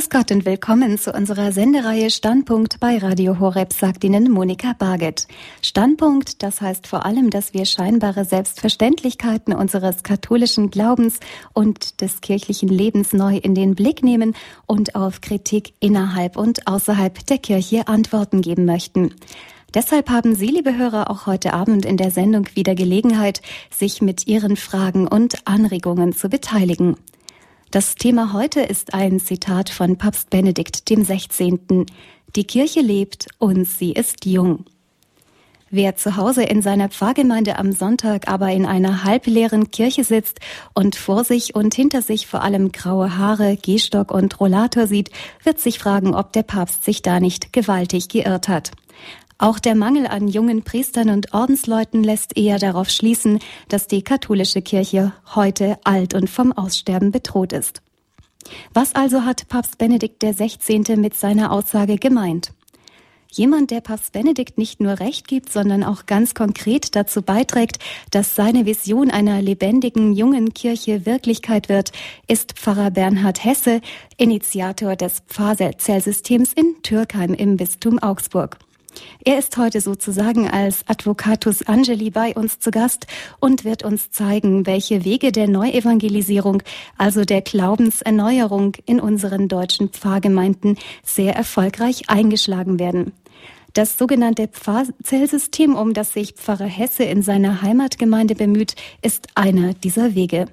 Grüß Gott und willkommen zu unserer Sendereihe Standpunkt bei Radio Horeb, sagt Ihnen Monika Barget. Standpunkt, das heißt vor allem, dass wir scheinbare Selbstverständlichkeiten unseres katholischen Glaubens und des kirchlichen Lebens neu in den Blick nehmen und auf Kritik innerhalb und außerhalb der Kirche Antworten geben möchten. Deshalb haben Sie, liebe Hörer, auch heute Abend in der Sendung wieder Gelegenheit, sich mit Ihren Fragen und Anregungen zu beteiligen. Das Thema heute ist ein Zitat von Papst Benedikt dem 16. Die Kirche lebt und sie ist jung. Wer zu Hause in seiner Pfarrgemeinde am Sonntag aber in einer halbleeren Kirche sitzt und vor sich und hinter sich vor allem graue Haare, Gehstock und Rollator sieht, wird sich fragen, ob der Papst sich da nicht gewaltig geirrt hat. Auch der Mangel an jungen Priestern und Ordensleuten lässt eher darauf schließen, dass die katholische Kirche heute alt und vom Aussterben bedroht ist. Was also hat Papst Benedikt XVI. mit seiner Aussage gemeint? Jemand, der Papst Benedikt nicht nur Recht gibt, sondern auch ganz konkret dazu beiträgt, dass seine Vision einer lebendigen jungen Kirche Wirklichkeit wird, ist Pfarrer Bernhard Hesse, Initiator des Pfarrzellsystems in Türkheim im Bistum Augsburg. Er ist heute sozusagen als Advocatus Angeli bei uns zu Gast und wird uns zeigen, welche Wege der Neuevangelisierung, also der Glaubenserneuerung in unseren deutschen Pfarrgemeinden sehr erfolgreich eingeschlagen werden. Das sogenannte Pfarrzellsystem, um das sich Pfarrer Hesse in seiner Heimatgemeinde bemüht, ist einer dieser Wege.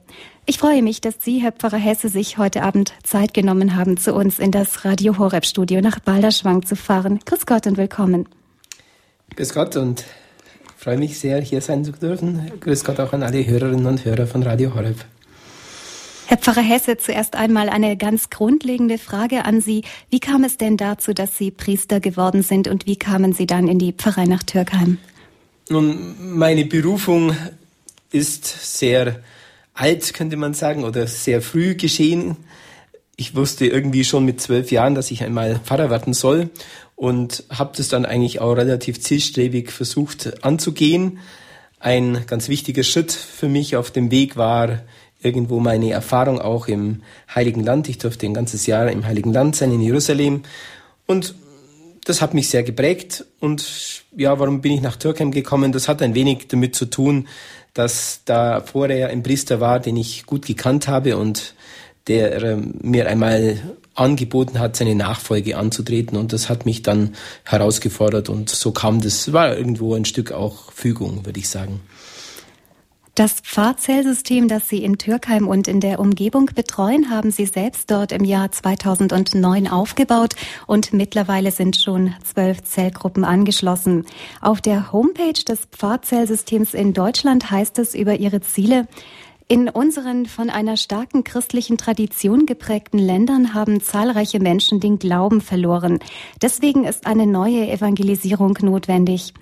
Ich freue mich, dass Sie, Herr Pfarrer Hesse, sich heute Abend Zeit genommen haben, zu uns in das Radio Horeb Studio nach Balderschwang zu fahren. Grüß Gott und willkommen. Grüß Gott und freue mich sehr, hier sein zu dürfen. Grüß Gott auch an alle Hörerinnen und Hörer von Radio Horeb. Herr Pfarrer Hesse, zuerst einmal eine ganz grundlegende Frage an Sie. Wie kam es denn dazu, dass Sie Priester geworden sind und wie kamen Sie dann in die Pfarrei nach Türkheim? Nun, meine Berufung ist sehr alt, könnte man sagen, oder sehr früh geschehen. Ich wusste irgendwie schon mit zwölf Jahren, dass ich einmal Pfarrer werden soll und habe das dann eigentlich auch relativ zielstrebig versucht anzugehen. Ein ganz wichtiger Schritt für mich auf dem Weg war irgendwo meine Erfahrung auch im Heiligen Land. Ich durfte ein ganzes Jahr im Heiligen Land sein, in Jerusalem. Und das hat mich sehr geprägt. Und ja, warum bin ich nach Türkheim gekommen? Das hat ein wenig damit zu tun, dass da vorher ein Priester war, den ich gut gekannt habe und der äh, mir einmal angeboten hat, seine Nachfolge anzutreten. Und das hat mich dann herausgefordert und so kam das, war irgendwo ein Stück auch Fügung, würde ich sagen. Das Pfarrzellsystem, das Sie in Türkheim und in der Umgebung betreuen, haben Sie selbst dort im Jahr 2009 aufgebaut und mittlerweile sind schon zwölf Zellgruppen angeschlossen. Auf der Homepage des Pfarrzellsystems in Deutschland heißt es über Ihre Ziele, in unseren von einer starken christlichen Tradition geprägten Ländern haben zahlreiche Menschen den Glauben verloren. Deswegen ist eine neue Evangelisierung notwendig.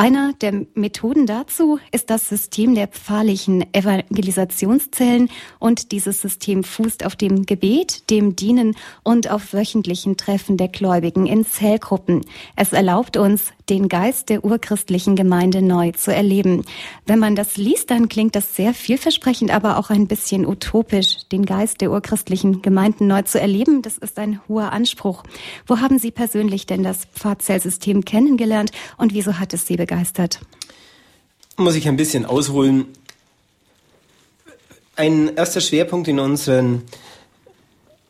Einer der Methoden dazu ist das System der pfarrlichen Evangelisationszellen und dieses System fußt auf dem Gebet, dem Dienen und auf wöchentlichen Treffen der Gläubigen in Zellgruppen. Es erlaubt uns, den Geist der urchristlichen Gemeinde neu zu erleben. Wenn man das liest, dann klingt das sehr vielversprechend, aber auch ein bisschen utopisch, den Geist der urchristlichen Gemeinden neu zu erleben. Das ist ein hoher Anspruch. Wo haben Sie persönlich denn das Pfarrzellsystem kennengelernt und wieso hat es Sie? Muss ich ein bisschen ausholen. Ein erster Schwerpunkt in unseren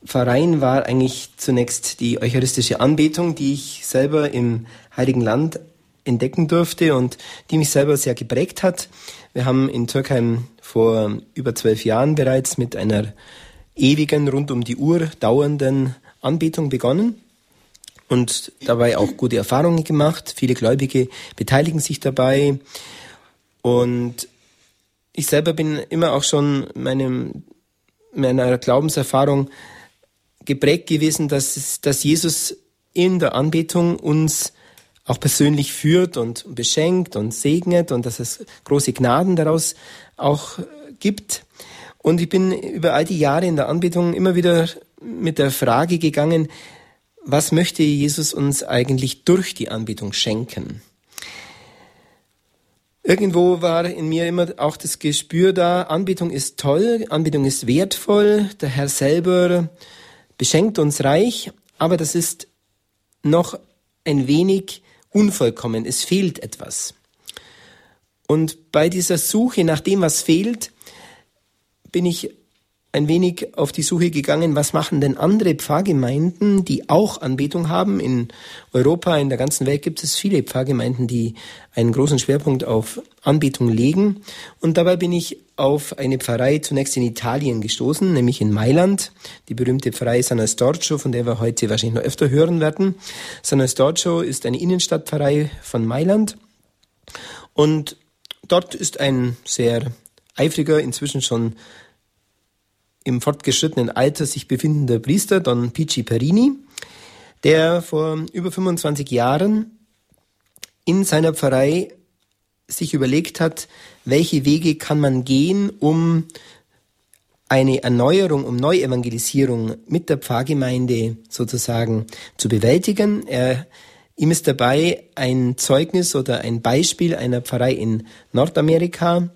Verein war eigentlich zunächst die eucharistische Anbetung, die ich selber im Heiligen Land entdecken durfte und die mich selber sehr geprägt hat. Wir haben in Türkheim vor über zwölf Jahren bereits mit einer ewigen, rund um die Uhr dauernden Anbetung begonnen und dabei auch gute Erfahrungen gemacht. Viele Gläubige beteiligen sich dabei. Und ich selber bin immer auch schon meinem, meiner Glaubenserfahrung geprägt gewesen, dass, dass Jesus in der Anbetung uns auch persönlich führt und beschenkt und segnet und dass es große Gnaden daraus auch gibt. Und ich bin über all die Jahre in der Anbetung immer wieder mit der Frage gegangen, was möchte Jesus uns eigentlich durch die Anbetung schenken? Irgendwo war in mir immer auch das Gespür da, Anbetung ist toll, Anbetung ist wertvoll, der Herr selber beschenkt uns reich, aber das ist noch ein wenig unvollkommen. Es fehlt etwas. Und bei dieser Suche nach dem, was fehlt, bin ich ein wenig auf die Suche gegangen, was machen denn andere Pfarrgemeinden, die auch Anbetung haben. In Europa, in der ganzen Welt gibt es viele Pfarrgemeinden, die einen großen Schwerpunkt auf Anbetung legen. Und dabei bin ich auf eine Pfarrei zunächst in Italien gestoßen, nämlich in Mailand, die berühmte Pfarrei San Estorcio, von der wir heute wahrscheinlich noch öfter hören werden. San Estorcio ist eine Innenstadtpfarrei von Mailand. Und dort ist ein sehr eifriger, inzwischen schon im fortgeschrittenen Alter sich befindender Priester, Don Pici Perini, der vor über 25 Jahren in seiner Pfarrei sich überlegt hat, welche Wege kann man gehen, um eine Erneuerung, um Neuevangelisierung mit der Pfarrgemeinde sozusagen zu bewältigen. Er, ihm ist dabei ein Zeugnis oder ein Beispiel einer Pfarrei in Nordamerika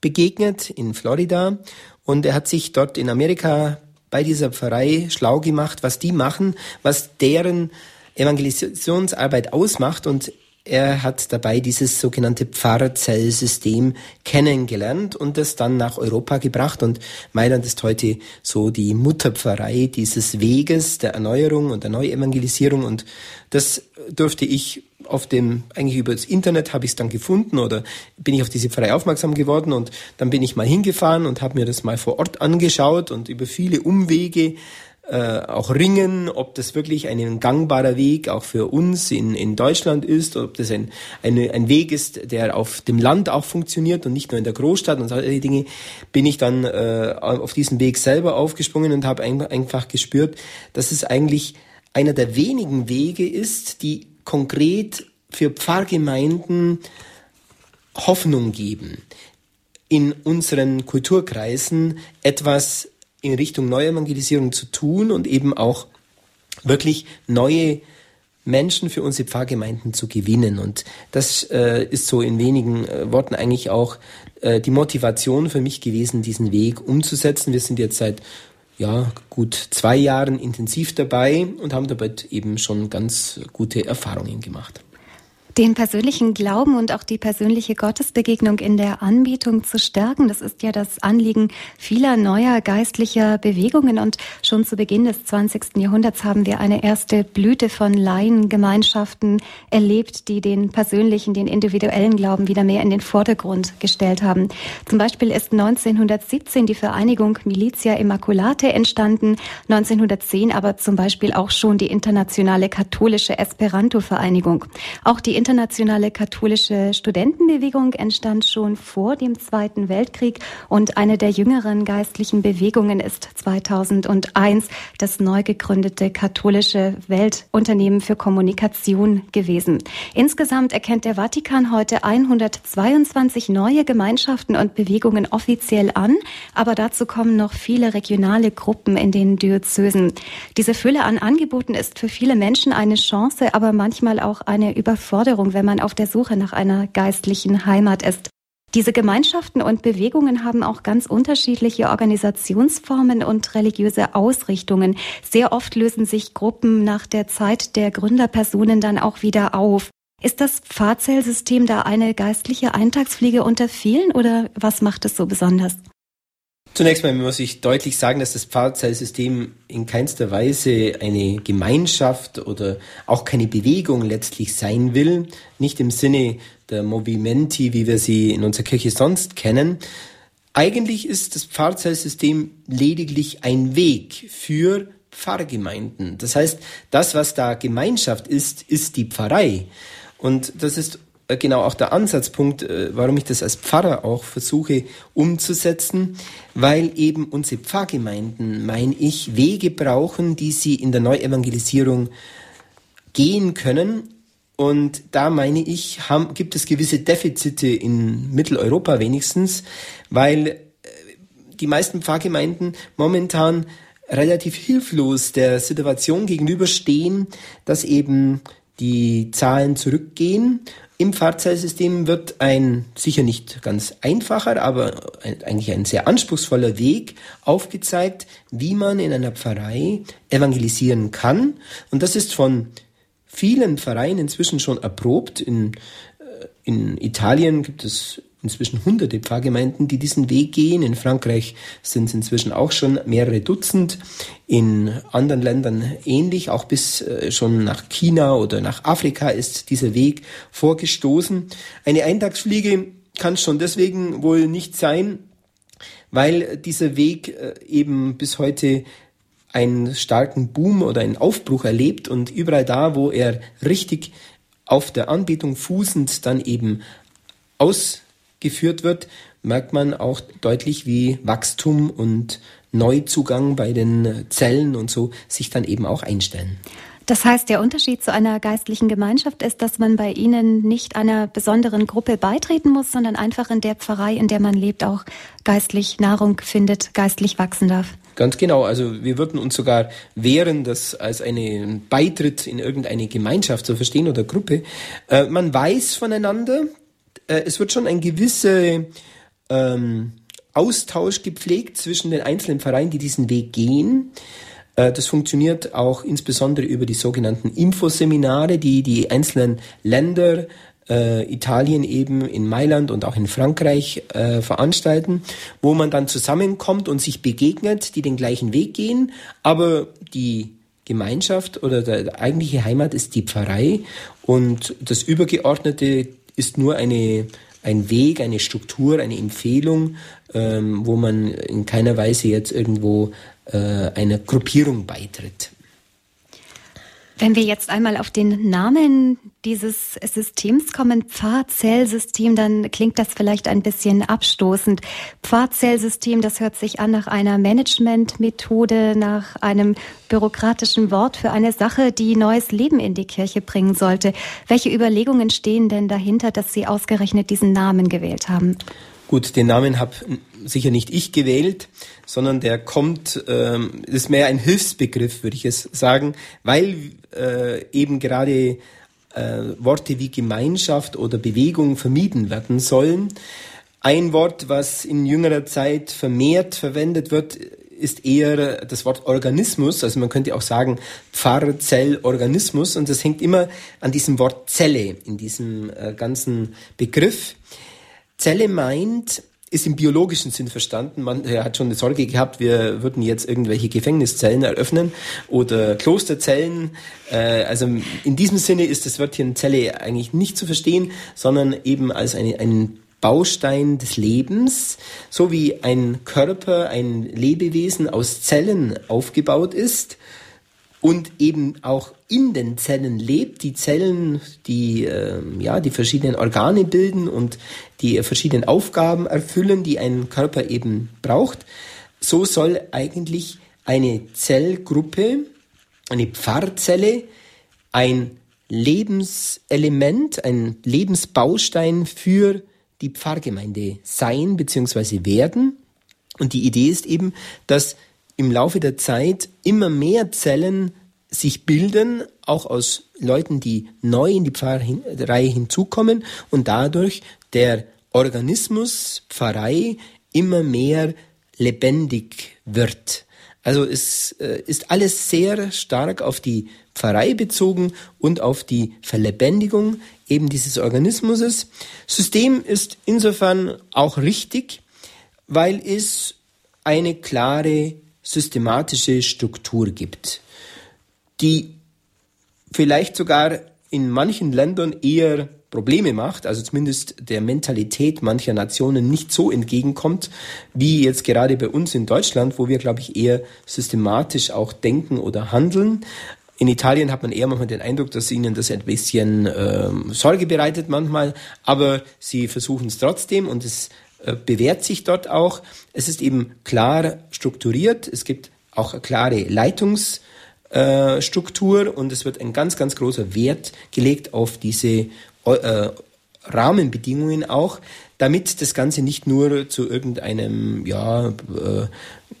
begegnet, in Florida. Und er hat sich dort in Amerika bei dieser Pfarrei schlau gemacht, was die machen, was deren Evangelisationsarbeit ausmacht. Und er hat dabei dieses sogenannte Pfarrzellsystem kennengelernt und das dann nach Europa gebracht. Und Mailand ist heute so die Mutterpfarrei dieses Weges der Erneuerung und der Neuevangelisierung. Und das durfte ich auf dem, eigentlich über das Internet habe ich es dann gefunden oder bin ich auf diese Pfarrei aufmerksam geworden und dann bin ich mal hingefahren und habe mir das mal vor Ort angeschaut und über viele Umwege äh, auch ringen, ob das wirklich ein gangbarer Weg auch für uns in, in Deutschland ist, ob das ein, eine, ein Weg ist, der auf dem Land auch funktioniert und nicht nur in der Großstadt und solche Dinge, bin ich dann äh, auf diesen Weg selber aufgesprungen und habe ein, einfach gespürt, dass es eigentlich einer der wenigen Wege ist, die konkret für Pfarrgemeinden Hoffnung geben, in unseren Kulturkreisen etwas in Richtung Neuevangelisierung zu tun und eben auch wirklich neue Menschen für unsere Pfarrgemeinden zu gewinnen. Und das äh, ist so in wenigen äh, Worten eigentlich auch äh, die Motivation für mich gewesen, diesen Weg umzusetzen. Wir sind jetzt seit ja, gut zwei Jahren intensiv dabei und haben dabei eben schon ganz gute Erfahrungen gemacht. Den persönlichen Glauben und auch die persönliche Gottesbegegnung in der Anbetung zu stärken, das ist ja das Anliegen vieler neuer geistlicher Bewegungen. Und schon zu Beginn des 20. Jahrhunderts haben wir eine erste Blüte von Laiengemeinschaften erlebt, die den persönlichen, den individuellen Glauben wieder mehr in den Vordergrund gestellt haben. Zum Beispiel ist 1917 die Vereinigung Militia Immaculate entstanden, 1910 aber zum Beispiel auch schon die internationale katholische Esperanto-Vereinigung. Auch die internationale katholische Studentenbewegung entstand schon vor dem Zweiten Weltkrieg und eine der jüngeren geistlichen Bewegungen ist 2001 das neu gegründete katholische Weltunternehmen für Kommunikation gewesen. Insgesamt erkennt der Vatikan heute 122 neue Gemeinschaften und Bewegungen offiziell an, aber dazu kommen noch viele regionale Gruppen in den Diözesen. Diese Fülle an Angeboten ist für viele Menschen eine Chance, aber manchmal auch eine Überforderung Veränderung, wenn man auf der Suche nach einer geistlichen Heimat ist. Diese Gemeinschaften und Bewegungen haben auch ganz unterschiedliche Organisationsformen und religiöse Ausrichtungen. Sehr oft lösen sich Gruppen nach der Zeit der Gründerpersonen dann auch wieder auf. Ist das Pfarrzellsystem da eine geistliche Eintagspflege unter vielen oder was macht es so besonders? Zunächst mal muss ich deutlich sagen, dass das Pfarrzeilsystem in keinster Weise eine Gemeinschaft oder auch keine Bewegung letztlich sein will. Nicht im Sinne der Movimenti, wie wir sie in unserer Kirche sonst kennen. Eigentlich ist das Pfarrzeilsystem lediglich ein Weg für Pfarrgemeinden. Das heißt, das, was da Gemeinschaft ist, ist die Pfarrei. Und das ist genau auch der Ansatzpunkt, äh, warum ich das als Pfarrer auch versuche umzusetzen, weil eben unsere Pfarrgemeinden, meine ich, Wege brauchen, die sie in der Neuevangelisierung gehen können. Und da meine ich, haben, gibt es gewisse Defizite in Mitteleuropa wenigstens, weil äh, die meisten Pfarrgemeinden momentan relativ hilflos der Situation gegenüberstehen, dass eben die Zahlen zurückgehen Im Pfarrzellsystem wird ein sicher nicht ganz einfacher, aber eigentlich ein sehr anspruchsvoller Weg aufgezeigt, wie man in einer Pfarrei evangelisieren kann. Und das ist von vielen Pfarreien inzwischen schon erprobt. In, äh, in Italien gibt es inzwischen hunderte Pfarrgemeinden, die diesen Weg gehen. In Frankreich sind es inzwischen auch schon mehrere Dutzend. In anderen Ländern ähnlich. Auch bis äh, schon nach China oder nach Afrika ist dieser Weg vorgestoßen. Eine Eintagsfliege kann schon deswegen wohl nicht sein, weil dieser Weg äh, eben bis heute einen starken Boom oder einen Aufbruch erlebt und überall da, wo er richtig auf der Anbetung fußend dann eben aus geführt wird, merkt man auch deutlich, wie Wachstum und Neuzugang bei den Zellen und so sich dann eben auch einstellen. Das heißt, der Unterschied zu einer geistlichen Gemeinschaft ist, dass man bei Ihnen nicht einer besonderen Gruppe beitreten muss, sondern einfach in der Pfarrei, in der man lebt, auch geistlich Nahrung findet, geistlich wachsen darf. Ganz genau. Also wir würden uns sogar wehren, das als einen Beitritt in irgendeine Gemeinschaft zu verstehen oder Gruppe. Äh, man weiß voneinander, äh, es wird schon ein gewisser ähm, Austausch gepflegt zwischen den einzelnen Vereinen, die diesen Weg gehen. Äh, das funktioniert auch insbesondere über die sogenannten Infoseminare, die die einzelnen Länder, äh, Italien eben in Mailand und auch in Frankreich äh, veranstalten, wo man dann zusammenkommt und sich begegnet, die den gleichen Weg gehen, aber die Gemeinschaft oder der eigentliche Heimat ist die Pfarrei und das übergeordnete ist nur eine, ein Weg, eine Struktur, eine Empfehlung, ähm, wo man in keiner Weise jetzt irgendwo äh, einer Gruppierung beitritt. Wenn wir jetzt einmal auf den Namen dieses Systems kommen, Pfarrzellsystem, dann klingt das vielleicht ein bisschen abstoßend. Pfarrzellsystem, das hört sich an nach einer Managementmethode, nach einem bürokratischen Wort für eine Sache, die neues Leben in die Kirche bringen sollte. Welche Überlegungen stehen denn dahinter, dass Sie ausgerechnet diesen Namen gewählt haben? Gut, den Namen habe sicher nicht ich gewählt, sondern der kommt, ähm, ist mehr ein Hilfsbegriff, würde ich es sagen, weil äh, eben gerade äh, Worte wie Gemeinschaft oder Bewegung vermieden werden sollen. Ein Wort, was in jüngerer Zeit vermehrt verwendet wird, ist eher das Wort Organismus, also man könnte auch sagen Pfarrzellorganismus und das hängt immer an diesem Wort Zelle in diesem äh, ganzen Begriff. Zelle meint, ist im biologischen Sinn verstanden. Man er hat schon eine Sorge gehabt, wir würden jetzt irgendwelche Gefängniszellen eröffnen oder Klosterzellen. Äh, also in diesem Sinne ist das Wörtchen Zelle eigentlich nicht zu verstehen, sondern eben als ein Baustein des Lebens, so wie ein Körper, ein Lebewesen aus Zellen aufgebaut ist und eben auch in den Zellen lebt, die Zellen, die äh, ja die verschiedenen Organe bilden und die verschiedenen Aufgaben erfüllen, die ein Körper eben braucht, so soll eigentlich eine Zellgruppe, eine Pfarrzelle, ein Lebenselement, ein Lebensbaustein für die Pfarrgemeinde sein bzw. werden. Und die Idee ist eben, dass im Laufe der Zeit immer mehr Zellen sich bilden, auch aus Leuten, die neu in die Pfarrei hinzukommen und dadurch der Organismus Pfarrei immer mehr lebendig wird. Also es äh, ist alles sehr stark auf die Pfarrei bezogen und auf die Verlebendigung eben dieses Organismus. System ist insofern auch richtig, weil es eine klare systematische Struktur gibt, die vielleicht sogar in manchen Ländern eher Probleme macht, also zumindest der Mentalität mancher Nationen nicht so entgegenkommt, wie jetzt gerade bei uns in Deutschland, wo wir, glaube ich, eher systematisch auch denken oder handeln. In Italien hat man eher manchmal den Eindruck, dass ihnen das ein bisschen ähm, Sorge bereitet manchmal, aber sie versuchen es trotzdem und es äh, bewährt sich dort auch. Es ist eben klar strukturiert, es gibt auch klare Leitungsstruktur äh, und es wird ein ganz, ganz großer Wert gelegt auf diese äh, Rahmenbedingungen auch, damit das Ganze nicht nur zu irgendeinem ja, äh,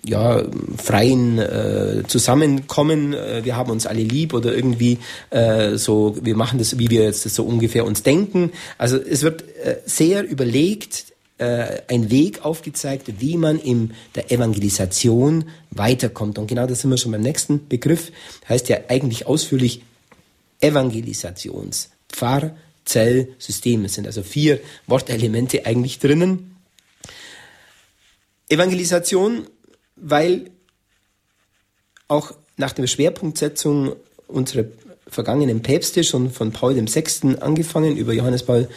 ja, freien äh, Zusammenkommen, äh, wir haben uns alle lieb oder irgendwie äh, so, wir machen das, wie wir jetzt das so ungefähr uns denken. Also es wird äh, sehr überlegt, äh, ein Weg aufgezeigt, wie man in der Evangelisation weiterkommt. Und genau das sind wir schon beim nächsten Begriff, heißt ja eigentlich ausführlich Evangelisations, Pfarr, Zell, System. Es sind also vier Wortelemente eigentlich drinnen. Evangelisation weil auch nach der Schwerpunktsetzung unserer vergangenen Päpste, schon von Paul VI. angefangen, über Johannes Paul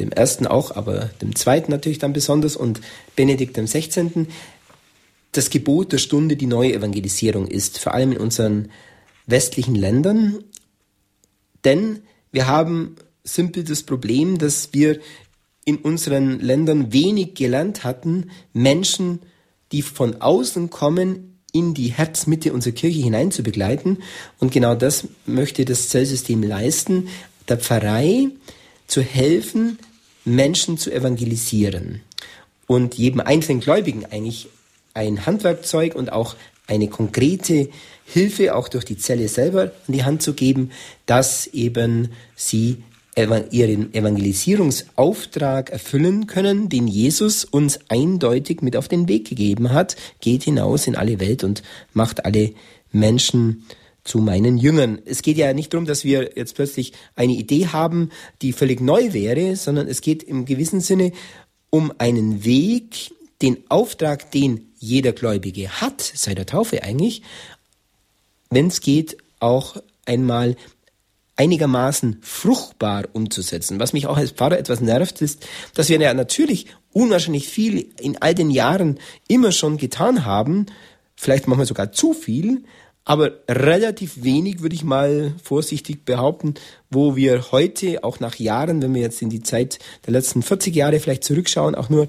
I. auch, aber dem Zweiten natürlich dann besonders und Benedikt XVI. das Gebot der Stunde die neue Evangelisierung ist, vor allem in unseren westlichen Ländern. Denn wir haben simpel das Problem, dass wir in unseren Ländern wenig gelernt hatten, Menschen die von außen kommen, in die Herzmitte unserer Kirche hinein zu begleiten. Und genau das möchte das Zellsystem leisten, der Pfarrei zu helfen, Menschen zu evangelisieren und jedem einzelnen Gläubigen eigentlich ein Handwerkzeug und auch eine konkrete Hilfe auch durch die Zelle selber an die Hand zu geben, dass eben sie ihren Evangelisierungsauftrag erfüllen können, den Jesus uns eindeutig mit auf den Weg gegeben hat. Geht hinaus in alle Welt und macht alle Menschen zu meinen Jüngern. Es geht ja nicht darum, dass wir jetzt plötzlich eine Idee haben, die völlig neu wäre, sondern es geht im gewissen Sinne um einen Weg, den Auftrag, den jeder Gläubige hat, seit der Taufe eigentlich, wenn es geht, auch einmal einigermaßen fruchtbar umzusetzen. Was mich auch als Pfarrer etwas nervt, ist, dass wir ja natürlich unwahrscheinlich viel in all den Jahren immer schon getan haben, vielleicht manchmal sogar zu viel, aber relativ wenig, würde ich mal vorsichtig behaupten, wo wir heute, auch nach Jahren, wenn wir jetzt in die Zeit der letzten 40 Jahre vielleicht zurückschauen, auch nur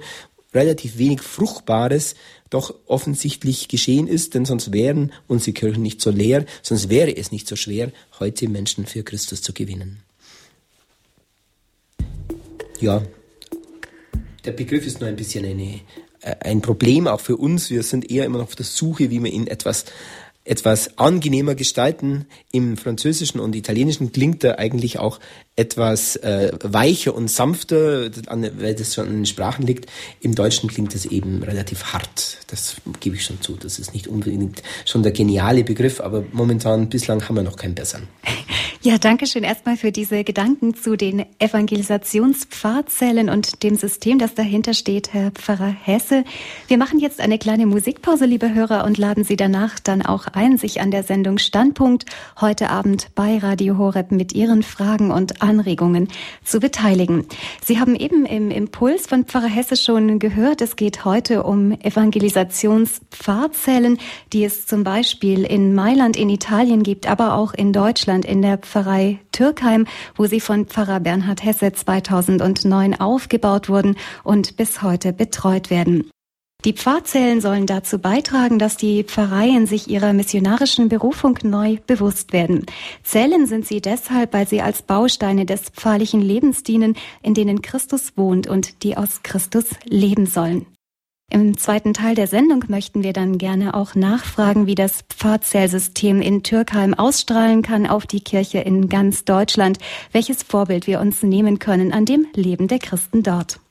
relativ wenig Fruchtbares doch offensichtlich geschehen ist, denn sonst wären unsere Kirchen nicht so leer, sonst wäre es nicht so schwer, heute Menschen für Christus zu gewinnen. Ja, der Begriff ist nur ein bisschen eine, äh, ein Problem auch für uns. Wir sind eher immer noch auf der Suche, wie wir ihn etwas etwas angenehmer gestalten. Im Französischen und Italienischen klingt er eigentlich auch etwas äh, weicher und sanfter, weil das schon in den Sprachen liegt. Im Deutschen klingt es eben relativ hart. Das gebe ich schon zu. Das ist nicht unbedingt schon der geniale Begriff, aber momentan bislang haben wir noch keinen besseren. Ja, danke schön erstmal für diese Gedanken zu den Evangelisationspfarrzellen und dem System, das dahinter steht, Herr Pfarrer Hesse. Wir machen jetzt eine kleine Musikpause, liebe Hörer, und laden Sie danach dann auch ein, sich an der Sendung Standpunkt heute Abend bei Radio Horeb mit Ihren Fragen und Anregungen zu beteiligen. Sie haben eben im Impuls von Pfarrer Hesse schon gehört, es geht heute um Evangelisationspfarrzellen, die es zum Beispiel in Mailand in Italien gibt, aber auch in Deutschland in der Pfarrei Türkheim, wo sie von Pfarrer Bernhard Hesse 2009 aufgebaut wurden und bis heute betreut werden. Die Pfarrzellen sollen dazu beitragen, dass die Pfarreien sich ihrer missionarischen Berufung neu bewusst werden. Zellen sind sie deshalb, weil sie als Bausteine des pfarrlichen Lebens dienen, in denen Christus wohnt und die aus Christus leben sollen. Im zweiten Teil der Sendung möchten wir dann gerne auch nachfragen, wie das Pfarrzellsystem in Türkheim ausstrahlen kann auf die Kirche in ganz Deutschland, welches Vorbild wir uns nehmen können an dem Leben der Christen dort.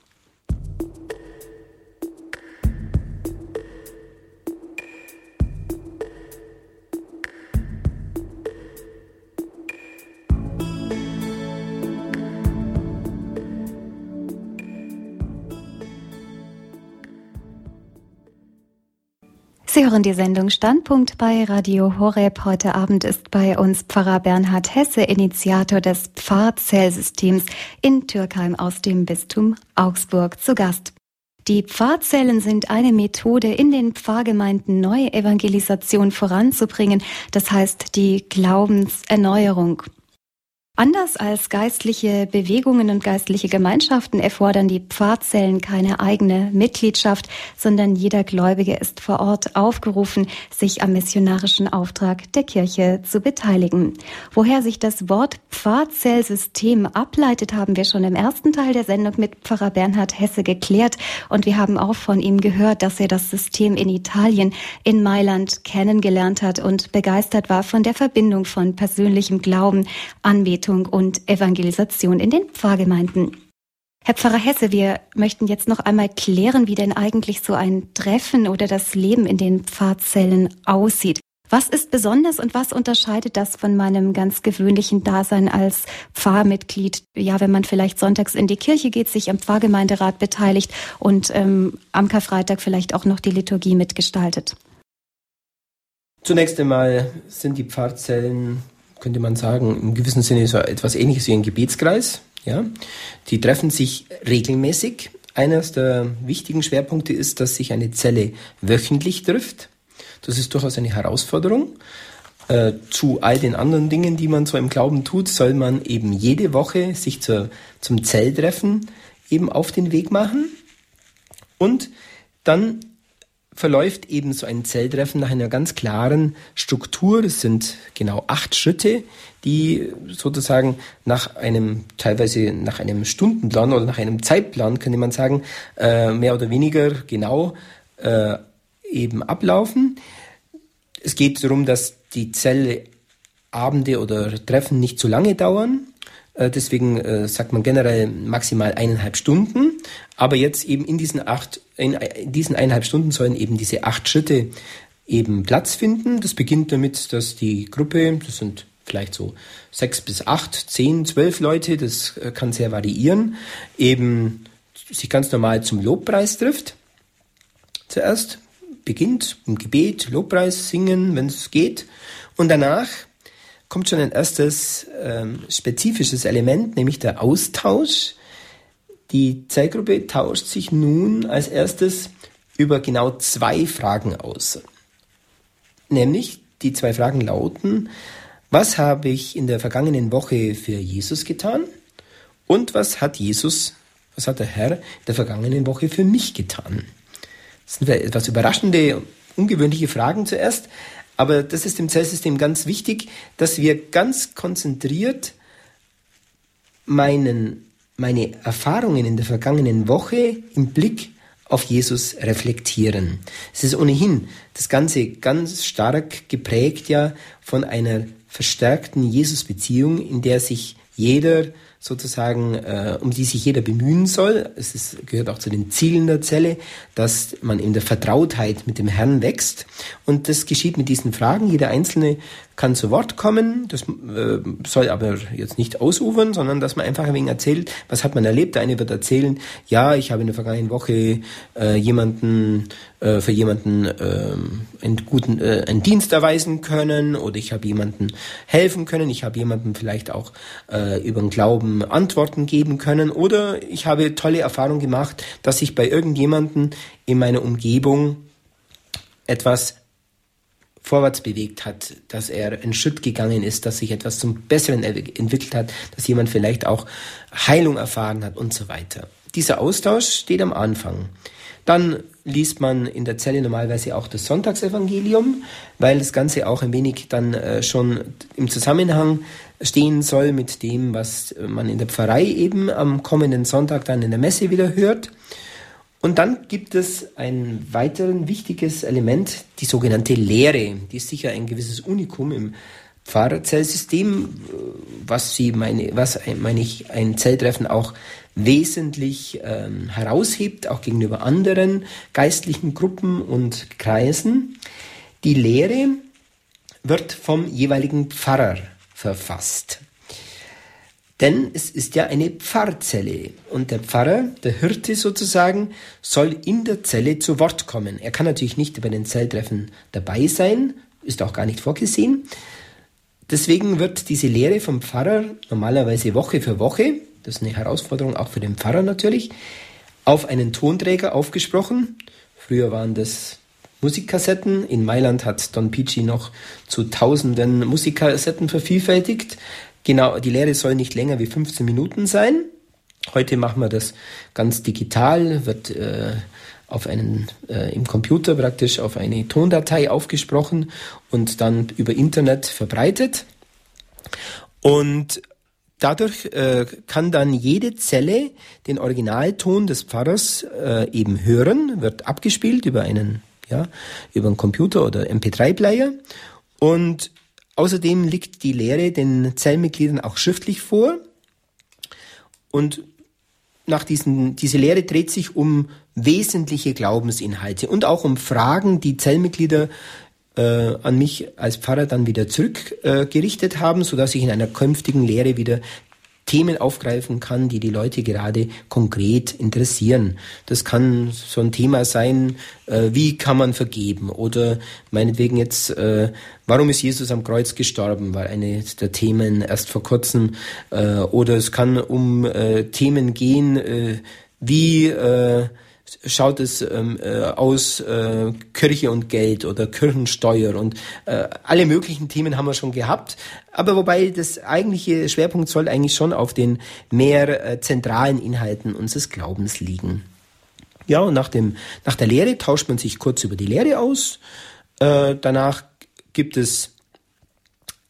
Sie hören die Sendung Standpunkt bei Radio Horeb. Heute Abend ist bei uns Pfarrer Bernhard Hesse, Initiator des Pfarrzellsystems in Türkheim aus dem Bistum Augsburg zu Gast. Die Pfarrzellen sind eine Methode, in den Pfarrgemeinden neue Evangelisation voranzubringen, das heißt die Glaubenserneuerung. Anders als geistliche Bewegungen und geistliche Gemeinschaften erfordern die Pfarrzellen keine eigene Mitgliedschaft, sondern jeder Gläubige ist vor Ort aufgerufen, sich am missionarischen Auftrag der Kirche zu beteiligen. Woher sich das Wort Pfarrzellsystem ableitet, haben wir schon im ersten Teil der Sendung mit Pfarrer Bernhard Hesse geklärt und wir haben auch von ihm gehört, dass er das System in Italien, in Mailand kennengelernt hat und begeistert war von der Verbindung von persönlichem Glauben, Anbetung Anbetung und Evangelisation in den Pfarrgemeinden. Herr Pfarrer Hesse, wir möchten jetzt noch einmal klären, wie denn eigentlich so ein Treffen oder das Leben in den Pfarrzellen aussieht. Was ist besonders und was unterscheidet das von meinem ganz gewöhnlichen Dasein als Pfarrmitglied? Ja, wenn man vielleicht sonntags in die Kirche geht, sich am Pfarrgemeinderat beteiligt und ähm, am Karfreitag vielleicht auch noch die Liturgie mitgestaltet. Zunächst einmal sind die Pfarrzellen könnte man sagen, im gewissen Sinne so etwas ähnliches wie ein Gebetskreis. Ja? Die treffen sich regelmäßig. Eines der wichtigen Schwerpunkte ist, dass sich eine Zelle wöchentlich trifft. Das ist durchaus eine Herausforderung. Äh, zu all den anderen Dingen, die man so im Glauben tut, soll man eben jede Woche sich zur, zum Zelltreffen eben auf den Weg machen. Und dann verläuft eben so ein Zelltreffen nach einer ganz klaren Struktur. Es sind genau acht Schritte, die sozusagen nach einem, teilweise nach einem Stundenplan oder nach einem Zeitplan, könnte man sagen, äh, mehr oder weniger genau äh, eben ablaufen. Es geht darum, dass die Zellabende oder Treffen nicht zu lange dauern. Äh, deswegen äh, sagt man generell maximal eineinhalb Stunden. Aber jetzt eben in diesen acht, in diesen eineinhalb Stunden sollen eben diese acht Schritte eben Platz finden. Das beginnt damit, dass die Gruppe, das sind vielleicht so sechs bis acht, zehn, zwölf Leute, das äh, kann sehr variieren, eben sich ganz normal zum Lobpreis trifft. Zuerst beginnt im Gebet, Lobpreis singen, wenn es geht. Und danach kommt schon ein erstes ähm, spezifisches Element, nämlich der Austausch. Die Zellgruppe tauscht sich nun als erstes über genau zwei Fragen aus. Nämlich die zwei Fragen lauten, was habe ich in der vergangenen Woche für Jesus getan? Und was hat Jesus, was hat der Herr in der vergangenen Woche für mich getan? Das sind etwas überraschende, ungewöhnliche Fragen zuerst, aber das ist im Zellsystem ganz wichtig, dass wir ganz konzentriert meinen, meine Erfahrungen in der vergangenen Woche im Blick auf Jesus reflektieren. Es ist ohnehin das Ganze ganz stark geprägt ja von einer verstärkten Jesus-Beziehung, in der sich jeder sozusagen, äh, um die sich jeder bemühen soll. Es ist, gehört auch zu den Zielen der Zelle, dass man in der Vertrautheit mit dem Herrn wächst. Und das geschieht mit diesen Fragen. Jeder Einzelne kann zu Wort kommen. Das äh, soll aber jetzt nicht ausufern, sondern dass man einfach ein wenig erzählt, was hat man erlebt. Der eine wird erzählen, ja, ich habe in der vergangenen Woche äh, jemanden äh, für jemanden äh, einen guten äh, einen Dienst erweisen können oder ich habe jemanden helfen können. Ich habe jemanden vielleicht auch äh, über den Glauben Antworten geben können oder ich habe tolle Erfahrungen gemacht, dass ich bei irgendjemanden in meiner Umgebung etwas vorwärts bewegt hat, dass er einen Schritt gegangen ist, dass sich etwas zum Besseren entwickelt hat, dass jemand vielleicht auch Heilung erfahren hat und so weiter. Dieser Austausch steht am Anfang. Dann liest man in der Zelle normalerweise auch das Sonntagsevangelium, weil das Ganze auch ein wenig dann äh, schon im Zusammenhang stehen soll mit dem, was man in der Pfarrei eben am kommenden Sonntag dann in der Messe wieder hört. Und dann gibt es ein weiteres wichtiges Element, die sogenannte Lehre. Die ist sicher ein gewisses Unikum im Pfarrerzellsystem, was sie meine, was meine ich ein Zelltreffen auch wesentlich ähm, heraushebt, auch gegenüber anderen geistlichen Gruppen und Kreisen. Die Lehre wird vom jeweiligen Pfarrer verfasst. Denn es ist ja eine Pfarrzelle und der Pfarrer, der Hirte sozusagen, soll in der Zelle zu Wort kommen. Er kann natürlich nicht bei den Zelltreffen dabei sein, ist auch gar nicht vorgesehen. Deswegen wird diese Lehre vom Pfarrer normalerweise Woche für Woche, das ist eine Herausforderung auch für den Pfarrer natürlich, auf einen Tonträger aufgesprochen. Früher waren das Musikkassetten. In Mailand hat Don Pici noch zu tausenden Musikkassetten vervielfältigt genau, die Lehre soll nicht länger wie 15 Minuten sein. Heute machen wir das ganz digital, wird äh, auf einen äh, im Computer praktisch auf eine Tondatei aufgesprochen und dann über Internet verbreitet. Und dadurch äh, kann dann jede Zelle den Originalton des Pfarrers äh, eben hören, wird abgespielt über einen ja, über einen Computer oder MP3-Player und außerdem liegt die Lehre den Zellmitgliedern auch schriftlich vor. Und nach diesen, diese Lehre dreht sich um wesentliche Glaubensinhalte und auch um Fragen, die Zellmitglieder äh, an mich als Pfarrer dann wieder zurückgerichtet äh, haben, so dass ich in einer künftigen Lehre wieder Themen aufgreifen kann, die die Leute gerade konkret interessieren. Das kann so ein Thema sein, äh, wie kann man vergeben oder meinetwegen jetzt, äh, warum ist Jesus am Kreuz gestorben, war eine der Themen erst vor kurzem. Äh, oder es kann um äh, Themen gehen, äh, wie äh, schaut es ähm, äh, aus äh, Kirche und Geld oder Kirchensteuer und äh, alle möglichen Themen haben wir schon gehabt. Aber wobei das eigentliche Schwerpunkt soll eigentlich schon auf den mehr äh, zentralen Inhalten unseres Glaubens liegen. Ja, und nach, dem, nach der Lehre tauscht man sich kurz über die Lehre aus. Äh, danach gibt es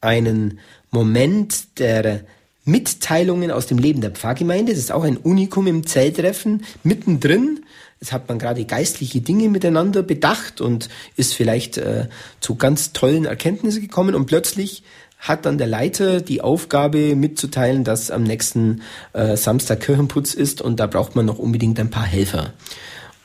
einen Moment der Mitteilungen aus dem Leben der Pfarrgemeinde. Das ist auch ein Unikum im Zelltreffen. Mittendrin Jetzt hat man gerade geistliche Dinge miteinander bedacht und ist vielleicht äh, zu ganz tollen Erkenntnissen gekommen und plötzlich hat dann der Leiter die Aufgabe mitzuteilen, dass am nächsten äh, Samstag Kirchenputz ist und da braucht man noch unbedingt ein paar Helfer.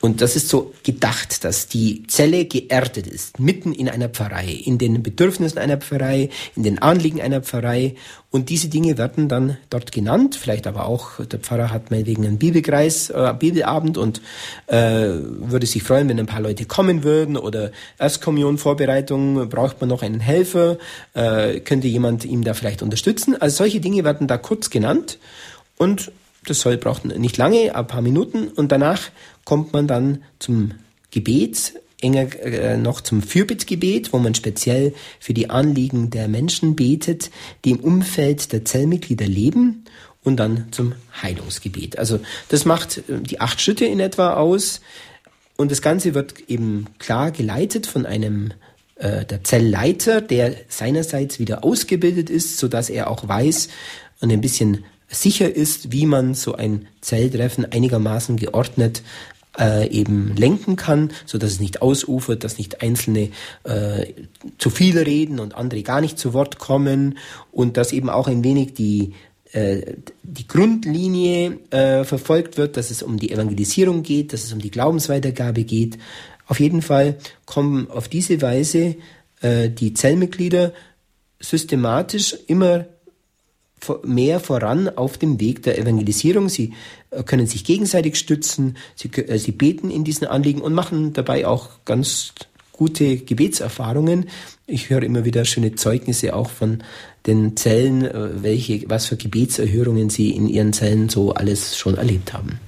Und das ist so gedacht, dass die Zelle geerdet ist, mitten in einer Pfarrei, in den Bedürfnissen einer Pfarrei, in den Anliegen einer Pfarrei. Und diese Dinge werden dann dort genannt. Vielleicht aber auch, der Pfarrer hat meinetwegen einen Bibelkreis, äh, Bibelabend und äh, würde sich freuen, wenn ein paar Leute kommen würden. Oder Erstkommunionvorbereitung, braucht man noch einen Helfer, äh, könnte jemand ihm da vielleicht unterstützen. Also solche Dinge werden da kurz genannt. Und das soll, braucht nicht lange, ein paar Minuten. Und danach kommt man dann zum Gebet, enger äh, noch zum Fürbittgebet, wo man speziell für die Anliegen der Menschen betet, die im Umfeld der Zellmitglieder leben und dann zum Heilungsgebet. Also das macht äh, die acht Schritte in etwa aus und das Ganze wird eben klar geleitet von einem äh, der Zellleiter, der seinerseits wieder ausgebildet ist, so dass er auch weiß und ein bisschen sicher ist, wie man so ein Zelltreffen einigermaßen geordnet äh, eben lenken kann, so dass es nicht ausufert, dass nicht Einzelne äh, zu viel reden und andere gar nicht zu Wort kommen und dass eben auch ein wenig die äh, die Grundlinie äh, verfolgt wird, dass es um die Evangelisierung geht, dass es um die Glaubensweitergabe geht. Auf jeden Fall kommen auf diese Weise äh, die Zellmitglieder systematisch immer mehr voran auf dem Weg der Evangelisierung. Sie äh, können sich gegenseitig stützen, sie, äh, sie beten in diesen Anliegen und machen dabei auch ganz gute Gebetserfahrungen. Ich höre immer wieder schöne Zeugnisse auch von den Zellen, äh, welche, was für Gebetserhörungen sie in ihren Zellen so alles schon erlebt haben.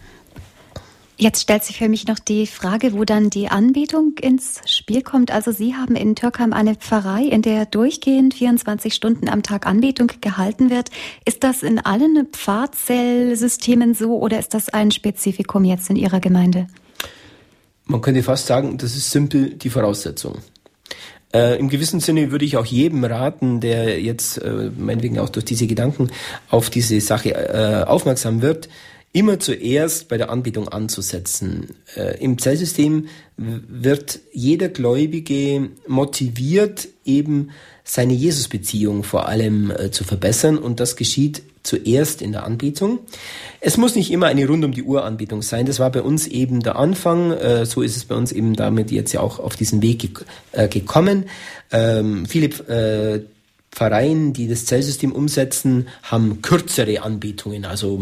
Jetzt stellt sich für mich noch die Frage, wo dann die Anbetung ins Spiel kommt. Also Sie haben in Türkheim eine Pfarrei, in der durchgehend 24 Stunden am Tag Anbetung gehalten wird. Ist das in allen Pfarrzellsystemen so oder ist das ein Spezifikum jetzt in Ihrer Gemeinde? Man könnte fast sagen, das ist simpel die Voraussetzung. Äh, Im gewissen Sinne würde ich auch jedem raten, der jetzt äh, meinetwegen auch durch diese Gedanken auf diese Sache äh, aufmerksam wird, immer zuerst bei der Anbetung anzusetzen. Äh, Im Zellsystem wird jeder Gläubige motiviert, eben seine Jesusbeziehung vor allem äh, zu verbessern und das geschieht zuerst in der Anbetung. Es muss nicht immer eine rund um die Uhr Anbetung sein. Das war bei uns eben der Anfang. Äh, so ist es bei uns eben damit jetzt ja auch auf diesen Weg ge äh, gekommen. Ähm, viele äh, Pfarreien, die das Zellsystem umsetzen, haben kürzere Anbetungen, also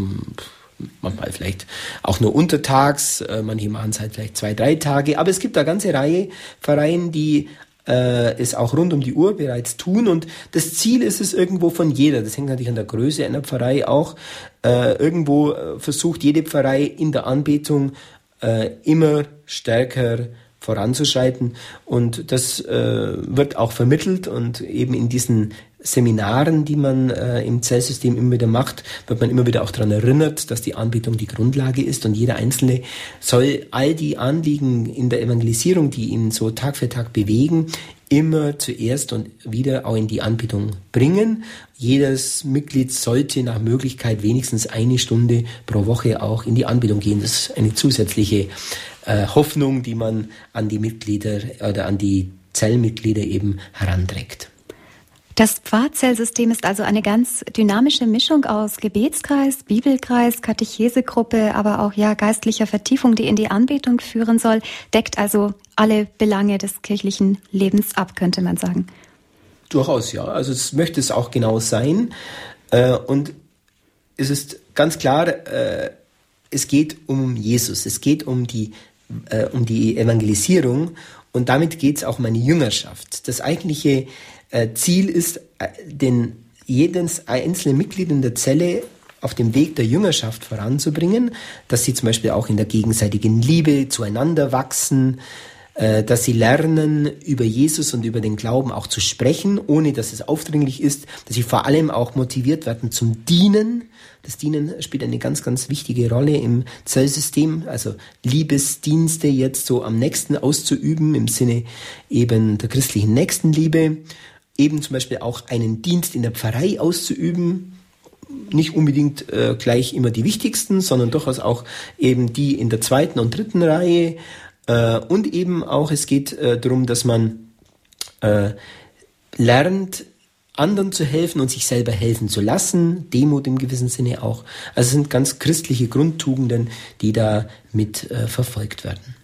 manchmal vielleicht auch nur untertags, äh, manche machen es halt vielleicht zwei, drei Tage, aber es gibt da ganze Reihe Vereine, die äh, es auch rund um die Uhr bereits tun. Und das Ziel ist es irgendwo von jeder, das hängt natürlich an der Größe einer Pfarrei auch, äh, irgendwo äh, versucht jede Pfarrei in der Anbetung äh, immer stärker voranzuschreiten und das äh, wird auch vermittelt und eben in diesen Seminaren, die man äh, im Zellsystem immer wieder macht, wird man immer wieder auch daran erinnert, dass die Anbetung die Grundlage ist und jeder Einzelne soll all die Anliegen in der Evangelisierung, die ihn so Tag für Tag bewegen, immer zuerst und wieder auch in die Anbetung bringen. Jedes Mitglied sollte nach Möglichkeit wenigstens eine Stunde pro Woche auch in die Anbetung gehen. Das ist eine zusätzliche äh, Hoffnung, die man an die Mitglieder oder an die Zellmitglieder eben heranträgt. Das Pfarrzellsystem ist also eine ganz dynamische Mischung aus Gebetskreis, Bibelkreis, Katechesegruppe, aber auch ja geistlicher Vertiefung, die in die Anbetung führen soll, deckt also alle Belange des kirchlichen Lebens ab, könnte man sagen. Durchaus, ja. Also es möchte es auch genau sein. Äh, und es ist ganz klar, äh, es geht um Jesus, es geht um die, äh, um die Evangelisierung und damit geht es auch um eine Jüngerschaft. Das eigentliche äh, Ziel ist, äh, den jedes einzelne Mitglied in der Zelle auf dem Weg der Jüngerschaft voranzubringen, dass sie zum Beispiel auch in der gegenseitigen Liebe zueinander wachsen, dass sie lernen, über Jesus und über den Glauben auch zu sprechen, ohne dass es aufdringlich ist, dass sie vor allem auch motiviert werden zum Dienen. Das Dienen spielt eine ganz, ganz wichtige Rolle im Zellsystem, also Liebesdienste jetzt so am nächsten auszuüben, im Sinne eben der christlichen Nächstenliebe eben zum Beispiel auch einen Dienst in der Pfarrei auszuüben, nicht unbedingt äh, gleich immer die wichtigsten, sondern durchaus auch eben die in der zweiten und dritten Reihe. Äh, und eben auch, es geht äh, darum, dass man äh, lernt, anderen zu helfen und sich selber helfen zu lassen, Demut im gewissen Sinne auch. Also es sind ganz christliche Grundtugenden, die da mit äh, verfolgt werden.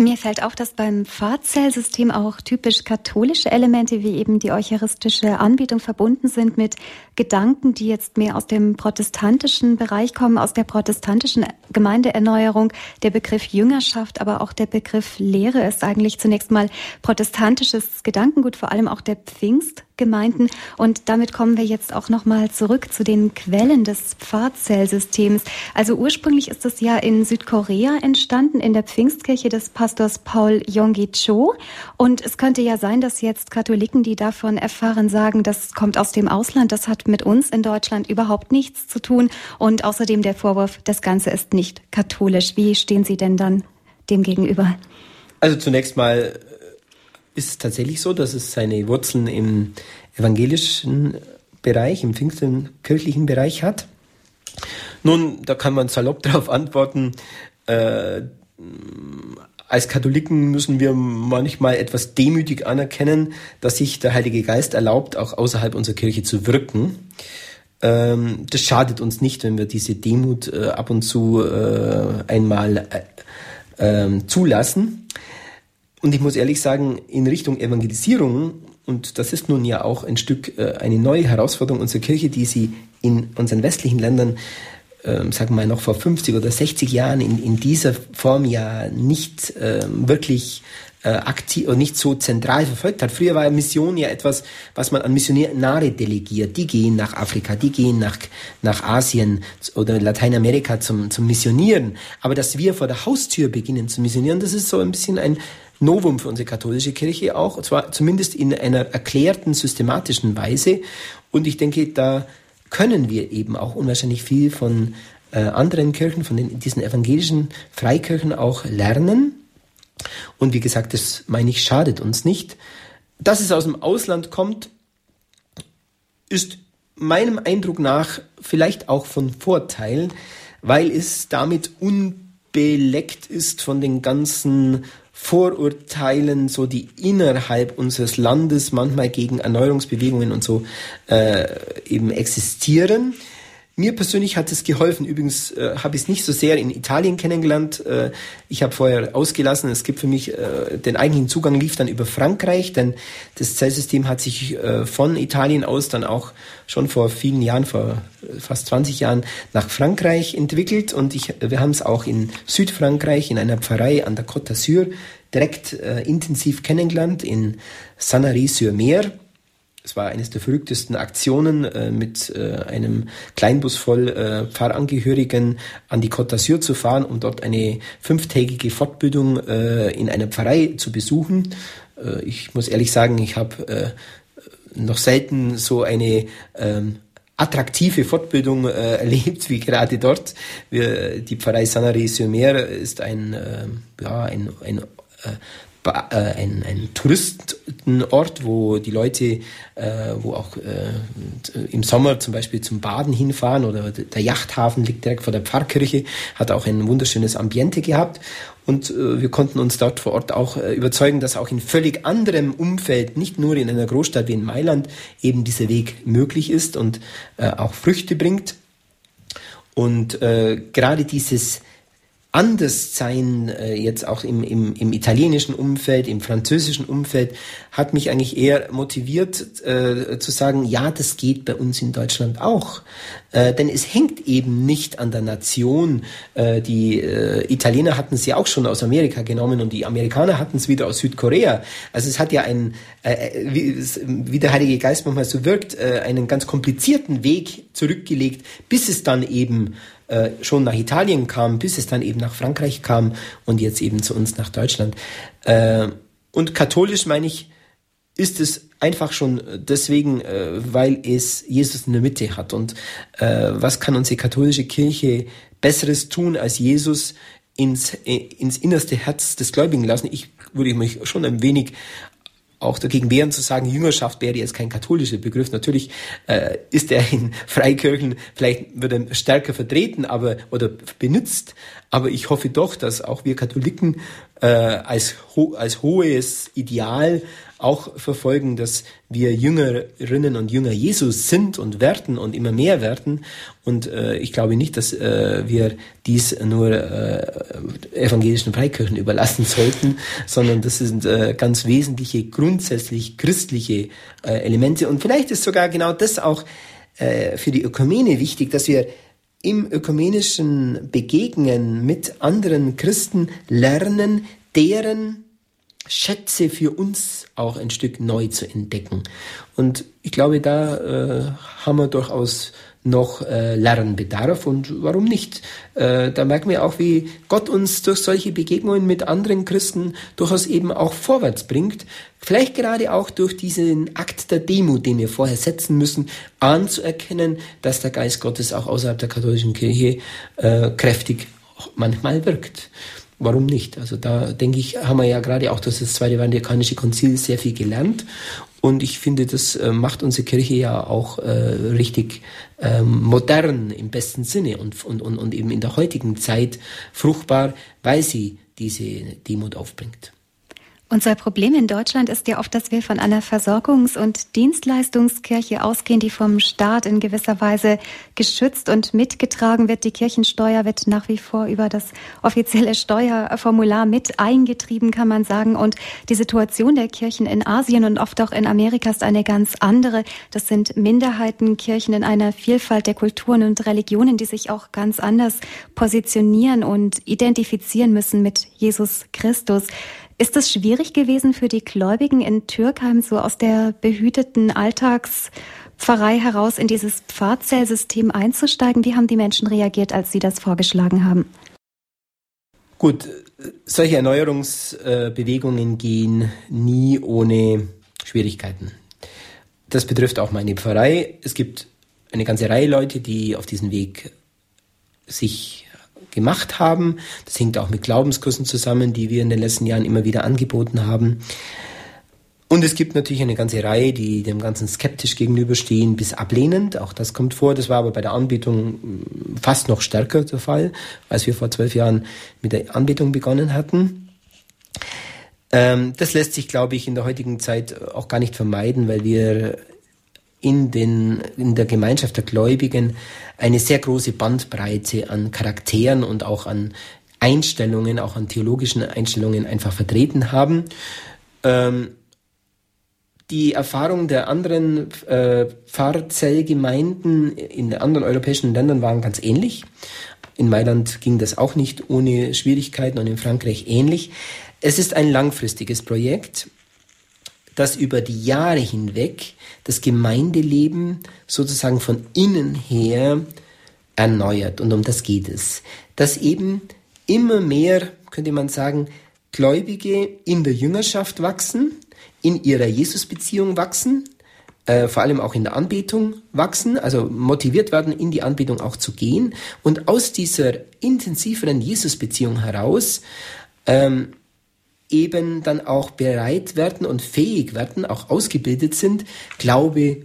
Mir fällt auf, dass beim Pfarrzellsystem auch typisch katholische Elemente wie eben die eucharistische Anbetung verbunden sind mit Gedanken, die jetzt mehr aus dem protestantischen Bereich kommen, aus der protestantischen Gemeindeerneuerung. Der Begriff Jüngerschaft, aber auch der Begriff Lehre ist eigentlich zunächst mal protestantisches Gedankengut, vor allem auch der Pfingst Gemeinden. Und damit kommen wir jetzt auch nochmal zurück zu den Quellen des Pfarrzellsystems. Also ursprünglich ist das ja in Südkorea entstanden, in der Pfingstkirche des Pastors Paul Yonggi Cho. Und es könnte ja sein, dass jetzt Katholiken, die davon erfahren, sagen, das kommt aus dem Ausland, das hat mit uns in Deutschland überhaupt nichts zu tun. Und außerdem der Vorwurf, das Ganze ist nicht katholisch. Wie stehen Sie denn dann dem gegenüber? Also zunächst mal ist tatsächlich so, dass es seine Wurzeln im evangelischen Bereich, im pfingstenkirchlichen Bereich hat. Nun, da kann man salopp darauf antworten, äh, als Katholiken müssen wir manchmal etwas demütig anerkennen, dass sich der Heilige Geist erlaubt, auch außerhalb unserer Kirche zu wirken. Ähm, das schadet uns nicht, wenn wir diese Demut äh, ab und zu äh, einmal äh, ähm, zulassen. Und ich muss ehrlich sagen, in Richtung Evangelisierung, und das ist nun ja auch ein Stück äh, eine neue Herausforderung unserer Kirche, die sie in unseren westlichen Ländern, äh, sagen wir mal, noch vor 50 oder 60 Jahren in, in dieser Form ja nicht äh, wirklich äh, aktiv und nicht so zentral verfolgt hat. Früher war Mission ja etwas, was man an Missionare delegiert. Die gehen nach Afrika, die gehen nach, nach Asien oder Lateinamerika zum, zum Missionieren. Aber dass wir vor der Haustür beginnen zu missionieren, das ist so ein bisschen ein Novum für unsere katholische Kirche auch, und zwar zumindest in einer erklärten, systematischen Weise. Und ich denke, da können wir eben auch unwahrscheinlich viel von äh, anderen Kirchen, von den, diesen evangelischen Freikirchen auch lernen. Und wie gesagt, das meine ich, schadet uns nicht. Dass es aus dem Ausland kommt, ist meinem Eindruck nach vielleicht auch von Vorteil, weil es damit unbeleckt ist von den ganzen Vorurteilen, so die innerhalb unseres Landes manchmal gegen Erneuerungsbewegungen und so äh, eben existieren. Mir persönlich hat es geholfen. Übrigens äh, habe ich es nicht so sehr in Italien kennengelernt. Äh, ich habe vorher ausgelassen. Es gibt für mich äh, den eigentlichen Zugang lief dann über Frankreich, denn das Zellsystem hat sich äh, von Italien aus dann auch schon vor vielen Jahren, vor fast 20 Jahren nach Frankreich entwickelt und ich, wir haben es auch in Südfrankreich in einer Pfarrei an der Côte d'Azur direkt äh, intensiv kennengelernt in Sanary-sur-Mer es war eines der verrücktesten Aktionen, äh, mit äh, einem Kleinbus voll äh, Pfarrangehörigen an die Côte d'Azur zu fahren, um dort eine fünftägige Fortbildung äh, in einer Pfarrei zu besuchen. Äh, ich muss ehrlich sagen, ich habe äh, noch selten so eine ähm, attraktive Fortbildung äh, erlebt wie gerade dort. Wir, die Pfarrei Sanare-sur-Mer ist ein, äh, ja, ein, ein äh, ein, ein Touristenort, wo die Leute, äh, wo auch äh, im Sommer zum Beispiel zum Baden hinfahren oder der Yachthafen liegt direkt vor der Pfarrkirche, hat auch ein wunderschönes Ambiente gehabt und äh, wir konnten uns dort vor Ort auch äh, überzeugen, dass auch in völlig anderem Umfeld, nicht nur in einer Großstadt wie in Mailand, eben dieser Weg möglich ist und äh, auch Früchte bringt. Und äh, gerade dieses anders sein, äh, jetzt auch im, im, im italienischen Umfeld, im französischen Umfeld, hat mich eigentlich eher motiviert äh, zu sagen, ja, das geht bei uns in Deutschland auch. Äh, denn es hängt eben nicht an der Nation. Äh, die äh, Italiener hatten es ja auch schon aus Amerika genommen und die Amerikaner hatten es wieder aus Südkorea. Also es hat ja einen, äh, wie, wie der Heilige Geist manchmal so wirkt, äh, einen ganz komplizierten Weg zurückgelegt, bis es dann eben äh, schon nach Italien kam, bis es dann eben nach Frankreich kam und jetzt eben zu uns nach Deutschland. Äh, und katholisch meine ich, ist es einfach schon deswegen, äh, weil es Jesus in der Mitte hat. Und äh, was kann unsere katholische Kirche Besseres tun, als Jesus ins, äh, ins innerste Herz des Gläubigen lassen? Ich würde mich schon ein wenig auch dagegen wehren zu sagen, Jüngerschaft wäre jetzt kein katholischer Begriff. Natürlich äh, ist er in Freikirchen, vielleicht wird er stärker vertreten aber oder benutzt, aber ich hoffe doch, dass auch wir Katholiken äh, als, ho als hohes Ideal auch verfolgen, dass wir Jüngerinnen und Jünger Jesus sind und werden und immer mehr werden. Und äh, ich glaube nicht, dass äh, wir dies nur äh, evangelischen Freikirchen überlassen sollten, sondern das sind äh, ganz wesentliche, grundsätzlich christliche äh, Elemente. Und vielleicht ist sogar genau das auch äh, für die Ökumene wichtig, dass wir im ökumenischen Begegnen mit anderen Christen lernen, deren Schätze für uns auch ein Stück neu zu entdecken. Und ich glaube, da äh, haben wir durchaus noch äh, Lernbedarf und warum nicht? Äh, da merken wir auch, wie Gott uns durch solche Begegnungen mit anderen Christen durchaus eben auch vorwärts bringt. Vielleicht gerade auch durch diesen Akt der Demut, den wir vorher setzen müssen, anzuerkennen, dass der Geist Gottes auch außerhalb der katholischen Kirche äh, kräftig manchmal wirkt warum nicht? Also da denke ich, haben wir ja gerade auch durch das Zweite Vatikanische Konzil sehr viel gelernt. Und ich finde, das äh, macht unsere Kirche ja auch äh, richtig ähm, modern im besten Sinne und, und, und, und eben in der heutigen Zeit fruchtbar, weil sie diese Demut aufbringt. Unser Problem in Deutschland ist ja oft, dass wir von einer Versorgungs- und Dienstleistungskirche ausgehen, die vom Staat in gewisser Weise geschützt und mitgetragen wird. Die Kirchensteuer wird nach wie vor über das offizielle Steuerformular mit eingetrieben, kann man sagen. Und die Situation der Kirchen in Asien und oft auch in Amerika ist eine ganz andere. Das sind Minderheitenkirchen in einer Vielfalt der Kulturen und Religionen, die sich auch ganz anders positionieren und identifizieren müssen mit Jesus Christus. Ist es schwierig gewesen für die Gläubigen in Türkheim, so aus der behüteten Alltagspfarrei heraus in dieses Pfarrzellsystem einzusteigen? Wie haben die Menschen reagiert, als Sie das vorgeschlagen haben? Gut, solche Erneuerungsbewegungen gehen nie ohne Schwierigkeiten. Das betrifft auch meine Pfarrei. Es gibt eine ganze Reihe Leute, die auf diesen Weg sich gemacht haben. Das hängt auch mit Glaubenskursen zusammen, die wir in den letzten Jahren immer wieder angeboten haben. Und es gibt natürlich eine ganze Reihe, die dem Ganzen skeptisch gegenüberstehen, bis ablehnend. Auch das kommt vor. Das war aber bei der Anbetung mm, fast noch stärker der Fall, als wir vor zwölf Jahren mit der Anbetung begonnen hatten. Ähm, das lässt sich, glaube ich, in der heutigen Zeit auch gar nicht vermeiden, weil wir in, den, in der Gemeinschaft der Gläubigen eine sehr große Bandbreite an Charakteren und auch an Einstellungen, auch an theologischen Einstellungen einfach vertreten haben. Ähm, die Erfahrungen der anderen äh, Pfarrzellgemeinden in anderen europäischen Ländern waren ganz ähnlich. In Mailand ging das auch nicht ohne Schwierigkeiten und in Frankreich ähnlich. Es ist ein langfristiges Projekt das über die Jahre hinweg das Gemeindeleben sozusagen von innen her erneuert. Und um das geht es. Dass eben immer mehr, könnte man sagen, Gläubige in der Jüngerschaft wachsen, in ihrer Jesusbeziehung wachsen, äh, vor allem auch in der Anbetung wachsen, also motiviert werden, in die Anbetung auch zu gehen und aus dieser intensiveren Jesus-Beziehung heraus ähm, eben dann auch bereit werden und fähig werden, auch ausgebildet sind, Glaube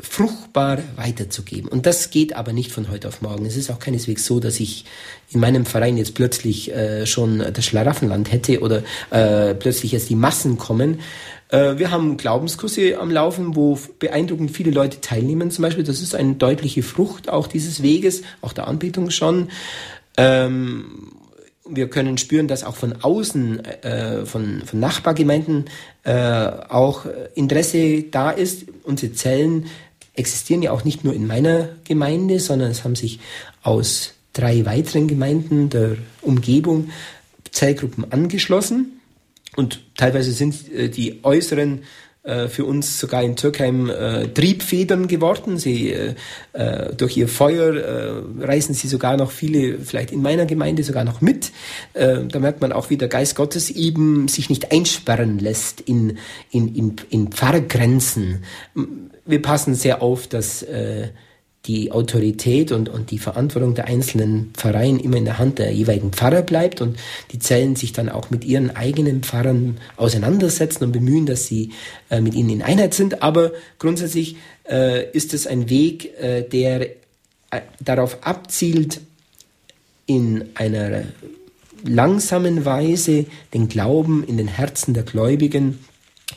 fruchtbar weiterzugeben. Und das geht aber nicht von heute auf morgen. Es ist auch keineswegs so, dass ich in meinem Verein jetzt plötzlich äh, schon das Schlaraffenland hätte oder äh, plötzlich jetzt die Massen kommen. Äh, wir haben Glaubenskurse am Laufen, wo beeindruckend viele Leute teilnehmen zum Beispiel. Das ist eine deutliche Frucht auch dieses Weges, auch der Anbetung schon. Ähm, wir können spüren, dass auch von außen, äh, von, von Nachbargemeinden äh, auch Interesse da ist. Unsere Zellen existieren ja auch nicht nur in meiner Gemeinde, sondern es haben sich aus drei weiteren Gemeinden der Umgebung Zellgruppen angeschlossen. Und teilweise sind äh, die äußeren äh, für uns sogar in Türkheim äh, Triebfedern geworden. Sie, äh, äh, durch ihr Feuer äh, reißen sie sogar noch viele, vielleicht in meiner Gemeinde sogar noch mit. Äh, da merkt man auch, wie der Geist Gottes eben sich nicht einsperren lässt in, in, in, in Pfarrgrenzen. Wir passen sehr auf, dass äh, die Autorität und, und die Verantwortung der einzelnen Pfarreien immer in der Hand der jeweiligen Pfarrer bleibt und die Zellen sich dann auch mit ihren eigenen Pfarrern auseinandersetzen und bemühen, dass sie äh, mit ihnen in Einheit sind. Aber grundsätzlich äh, ist es ein Weg, äh, der äh, darauf abzielt, in einer langsamen Weise den Glauben in den Herzen der Gläubigen,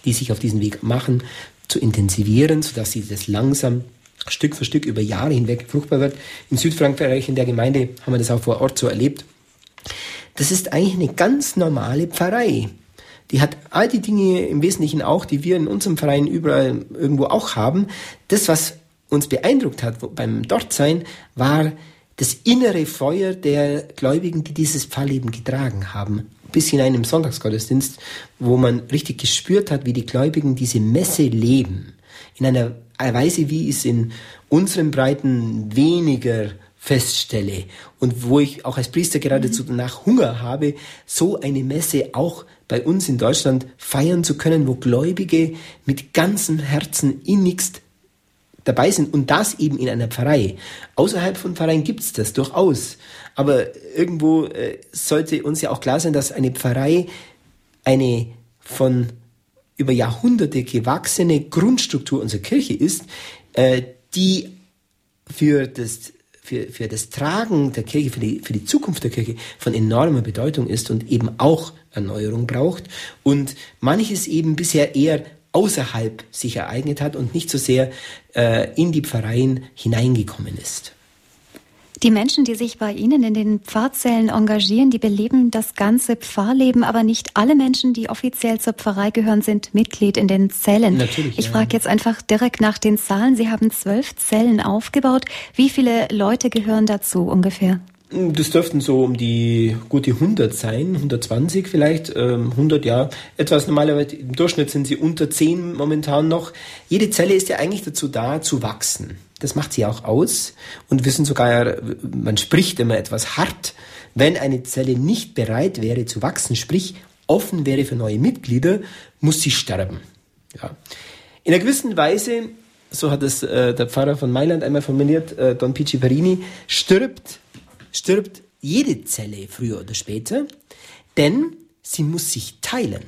die sich auf diesen Weg machen, zu intensivieren, sodass sie das langsam Stück für Stück über Jahre hinweg fruchtbar wird. In Südfrankreich, in der Gemeinde, haben wir das auch vor Ort so erlebt. Das ist eigentlich eine ganz normale Pfarrei. Die hat all die Dinge im Wesentlichen auch, die wir in unserem Verein überall irgendwo auch haben. Das, was uns beeindruckt hat beim Dortsein, war das innere Feuer der Gläubigen, die dieses Pfarrleben getragen haben. Bis hinein im Sonntagsgottesdienst, wo man richtig gespürt hat, wie die Gläubigen diese Messe leben. In einer Weise, wie ich es in unseren Breiten weniger feststelle und wo ich auch als Priester geradezu danach Hunger habe, so eine Messe auch bei uns in Deutschland feiern zu können, wo Gläubige mit ganzem Herzen innigst dabei sind und das eben in einer Pfarrei. Außerhalb von Pfarreien gibt es das durchaus, aber irgendwo äh, sollte uns ja auch klar sein, dass eine Pfarrei eine von über Jahrhunderte gewachsene Grundstruktur unserer Kirche ist, äh, die für das, für, für das Tragen der Kirche, für die, für die Zukunft der Kirche von enormer Bedeutung ist und eben auch Erneuerung braucht und manches eben bisher eher außerhalb sich ereignet hat und nicht so sehr äh, in die Pfarreien hineingekommen ist. Die Menschen, die sich bei Ihnen in den Pfarrzellen engagieren, die beleben das ganze Pfarrleben, aber nicht alle Menschen, die offiziell zur Pfarrei gehören, sind Mitglied in den Zellen. Natürlich, ich ja. frage jetzt einfach direkt nach den Zahlen. Sie haben zwölf Zellen aufgebaut. Wie viele Leute gehören dazu ungefähr? Das dürften so um die gute 100 sein, 120 vielleicht, 100 ähm, ja, etwas normalerweise. Im Durchschnitt sind sie unter 10 momentan noch. Jede Zelle ist ja eigentlich dazu da, zu wachsen. Das macht sie auch aus. Und wir sind sogar, man spricht immer etwas hart, wenn eine Zelle nicht bereit wäre zu wachsen, sprich offen wäre für neue Mitglieder, muss sie sterben. Ja. In einer gewissen Weise, so hat es äh, der Pfarrer von Mailand einmal formuliert, äh, Don Pici Perini, stirbt, stirbt jede Zelle früher oder später, denn sie muss sich teilen.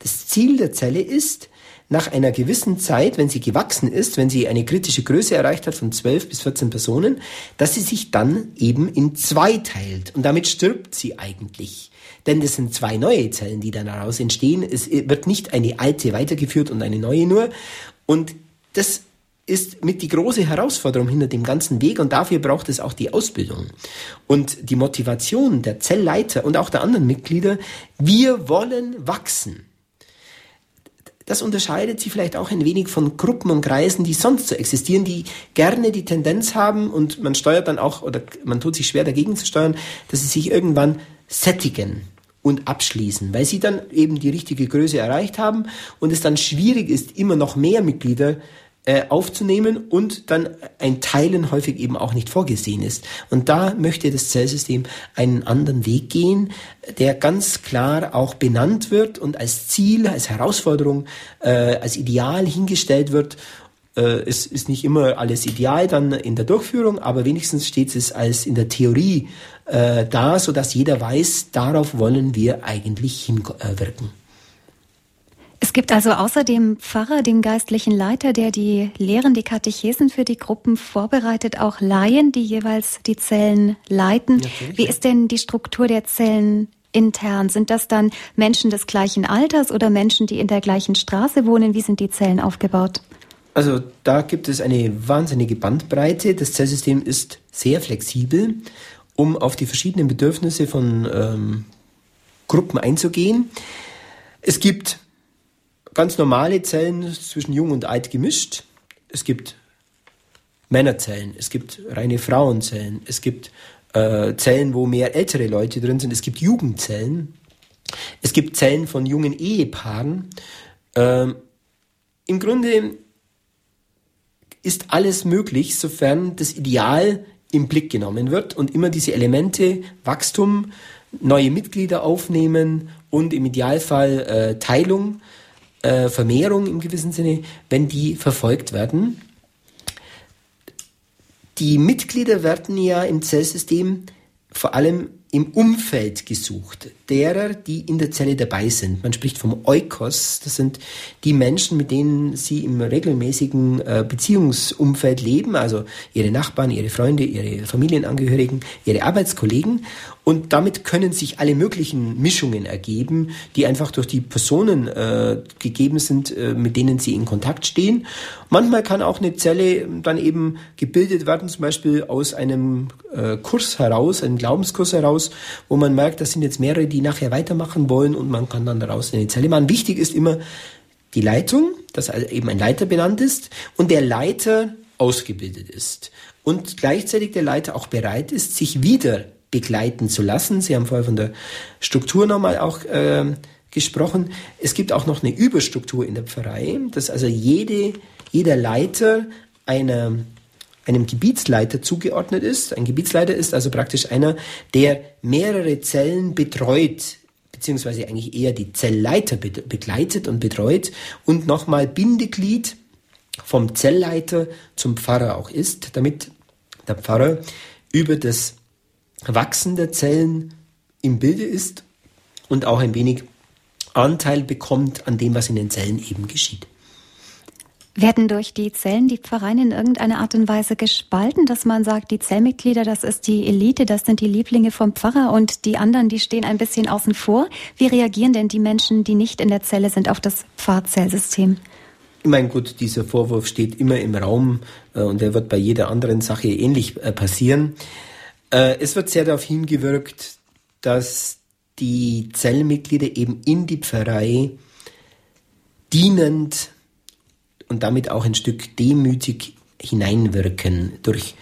Das Ziel der Zelle ist, nach einer gewissen Zeit, wenn sie gewachsen ist, wenn sie eine kritische Größe erreicht hat von 12 bis 14 Personen, dass sie sich dann eben in zwei teilt. Und damit stirbt sie eigentlich. Denn das sind zwei neue Zellen, die dann daraus entstehen. Es wird nicht eine alte weitergeführt und eine neue nur. Und das ist mit die große Herausforderung hinter dem ganzen Weg und dafür braucht es auch die Ausbildung und die Motivation der Zellleiter und auch der anderen Mitglieder. Wir wollen wachsen. Das unterscheidet sie vielleicht auch ein wenig von Gruppen und Kreisen, die sonst so existieren, die gerne die Tendenz haben und man steuert dann auch oder man tut sich schwer dagegen zu steuern, dass sie sich irgendwann sättigen und abschließen, weil sie dann eben die richtige Größe erreicht haben und es dann schwierig ist, immer noch mehr Mitglieder äh, aufzunehmen und dann ein Teilen häufig eben auch nicht vorgesehen ist. Und da möchte das Zellsystem einen anderen Weg gehen, der ganz klar auch benannt wird und als Ziel, als Herausforderung, äh, als Ideal hingestellt wird. Äh, es ist nicht immer alles ideal dann in der Durchführung, aber wenigstens steht es als in der Theorie äh, da, so dass jeder weiß, darauf wollen wir eigentlich hinwirken. Es gibt also außer dem Pfarrer, dem geistlichen Leiter, der die Lehren, die Katechesen für die Gruppen vorbereitet, auch Laien, die jeweils die Zellen leiten. Natürlich, Wie ist denn die Struktur der Zellen intern? Sind das dann Menschen des gleichen Alters oder Menschen, die in der gleichen Straße wohnen? Wie sind die Zellen aufgebaut? Also da gibt es eine wahnsinnige Bandbreite. Das Zellsystem ist sehr flexibel, um auf die verschiedenen Bedürfnisse von ähm, Gruppen einzugehen. Es gibt ganz normale Zellen zwischen Jung und Alt gemischt. Es gibt Männerzellen, es gibt reine Frauenzellen, es gibt äh, Zellen, wo mehr ältere Leute drin sind, es gibt Jugendzellen, es gibt Zellen von jungen Ehepaaren. Ähm, Im Grunde ist alles möglich, sofern das Ideal im Blick genommen wird und immer diese Elemente Wachstum, neue Mitglieder aufnehmen und im Idealfall äh, Teilung äh, Vermehrung im gewissen Sinne, wenn die verfolgt werden. Die Mitglieder werden ja im Zellsystem vor allem im Umfeld gesucht, derer, die in der Zelle dabei sind. Man spricht vom Eukos, das sind die Menschen, mit denen sie im regelmäßigen äh, Beziehungsumfeld leben, also ihre Nachbarn, ihre Freunde, ihre Familienangehörigen, ihre Arbeitskollegen. Und damit können sich alle möglichen Mischungen ergeben, die einfach durch die Personen äh, gegeben sind, äh, mit denen sie in Kontakt stehen. Manchmal kann auch eine Zelle dann eben gebildet werden, zum Beispiel aus einem äh, Kurs heraus, einem Glaubenskurs heraus, wo man merkt, das sind jetzt mehrere, die nachher weitermachen wollen und man kann dann daraus eine Zelle machen. Wichtig ist immer die Leitung, dass also eben ein Leiter benannt ist und der Leiter ausgebildet ist und gleichzeitig der Leiter auch bereit ist, sich wieder begleiten zu lassen. Sie haben vorher von der Struktur nochmal auch äh, gesprochen. Es gibt auch noch eine Überstruktur in der Pfarrei, dass also jede, jeder Leiter einer, einem Gebietsleiter zugeordnet ist. Ein Gebietsleiter ist also praktisch einer, der mehrere Zellen betreut, beziehungsweise eigentlich eher die Zellleiter begleitet und betreut und nochmal Bindeglied vom Zellleiter zum Pfarrer auch ist, damit der Pfarrer über das Wachsen der Zellen im Bilde ist und auch ein wenig Anteil bekommt an dem, was in den Zellen eben geschieht. Werden durch die Zellen die Pfarreien in irgendeiner Art und Weise gespalten, dass man sagt, die Zellmitglieder, das ist die Elite, das sind die Lieblinge vom Pfarrer und die anderen, die stehen ein bisschen außen vor? Wie reagieren denn die Menschen, die nicht in der Zelle sind, auf das Pfarrzellsystem? Ich meine, gut, dieser Vorwurf steht immer im Raum äh, und er wird bei jeder anderen Sache ähnlich äh, passieren. Äh, es wird sehr darauf hingewirkt, dass die Zellmitglieder eben in die Pfarrei dienend und damit auch ein Stück demütig hineinwirken durch,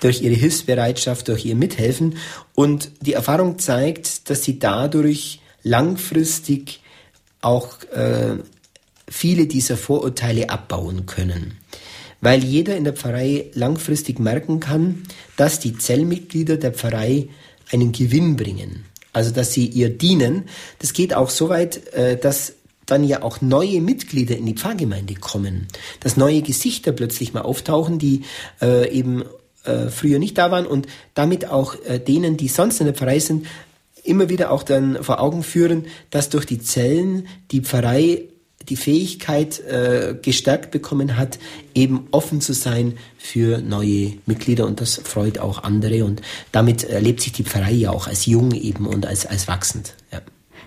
durch ihre Hilfsbereitschaft, durch ihr Mithelfen. Und die Erfahrung zeigt, dass sie dadurch langfristig auch äh, viele dieser Vorurteile abbauen können weil jeder in der Pfarrei langfristig merken kann, dass die Zellmitglieder der Pfarrei einen Gewinn bringen. Also dass sie ihr dienen. Das geht auch so weit, äh, dass dann ja auch neue Mitglieder in die Pfarrgemeinde kommen, dass neue Gesichter plötzlich mal auftauchen, die äh, eben äh, früher nicht da waren und damit auch denen, die sonst in der Pfarrei sind, immer wieder auch dann vor Augen führen, dass durch die Zellen die Pfarrei die Fähigkeit äh, gestärkt bekommen hat, eben offen zu sein für neue Mitglieder und das freut auch andere und damit erlebt sich die Pfarrei ja auch als jung eben und als, als wachsend. Ja.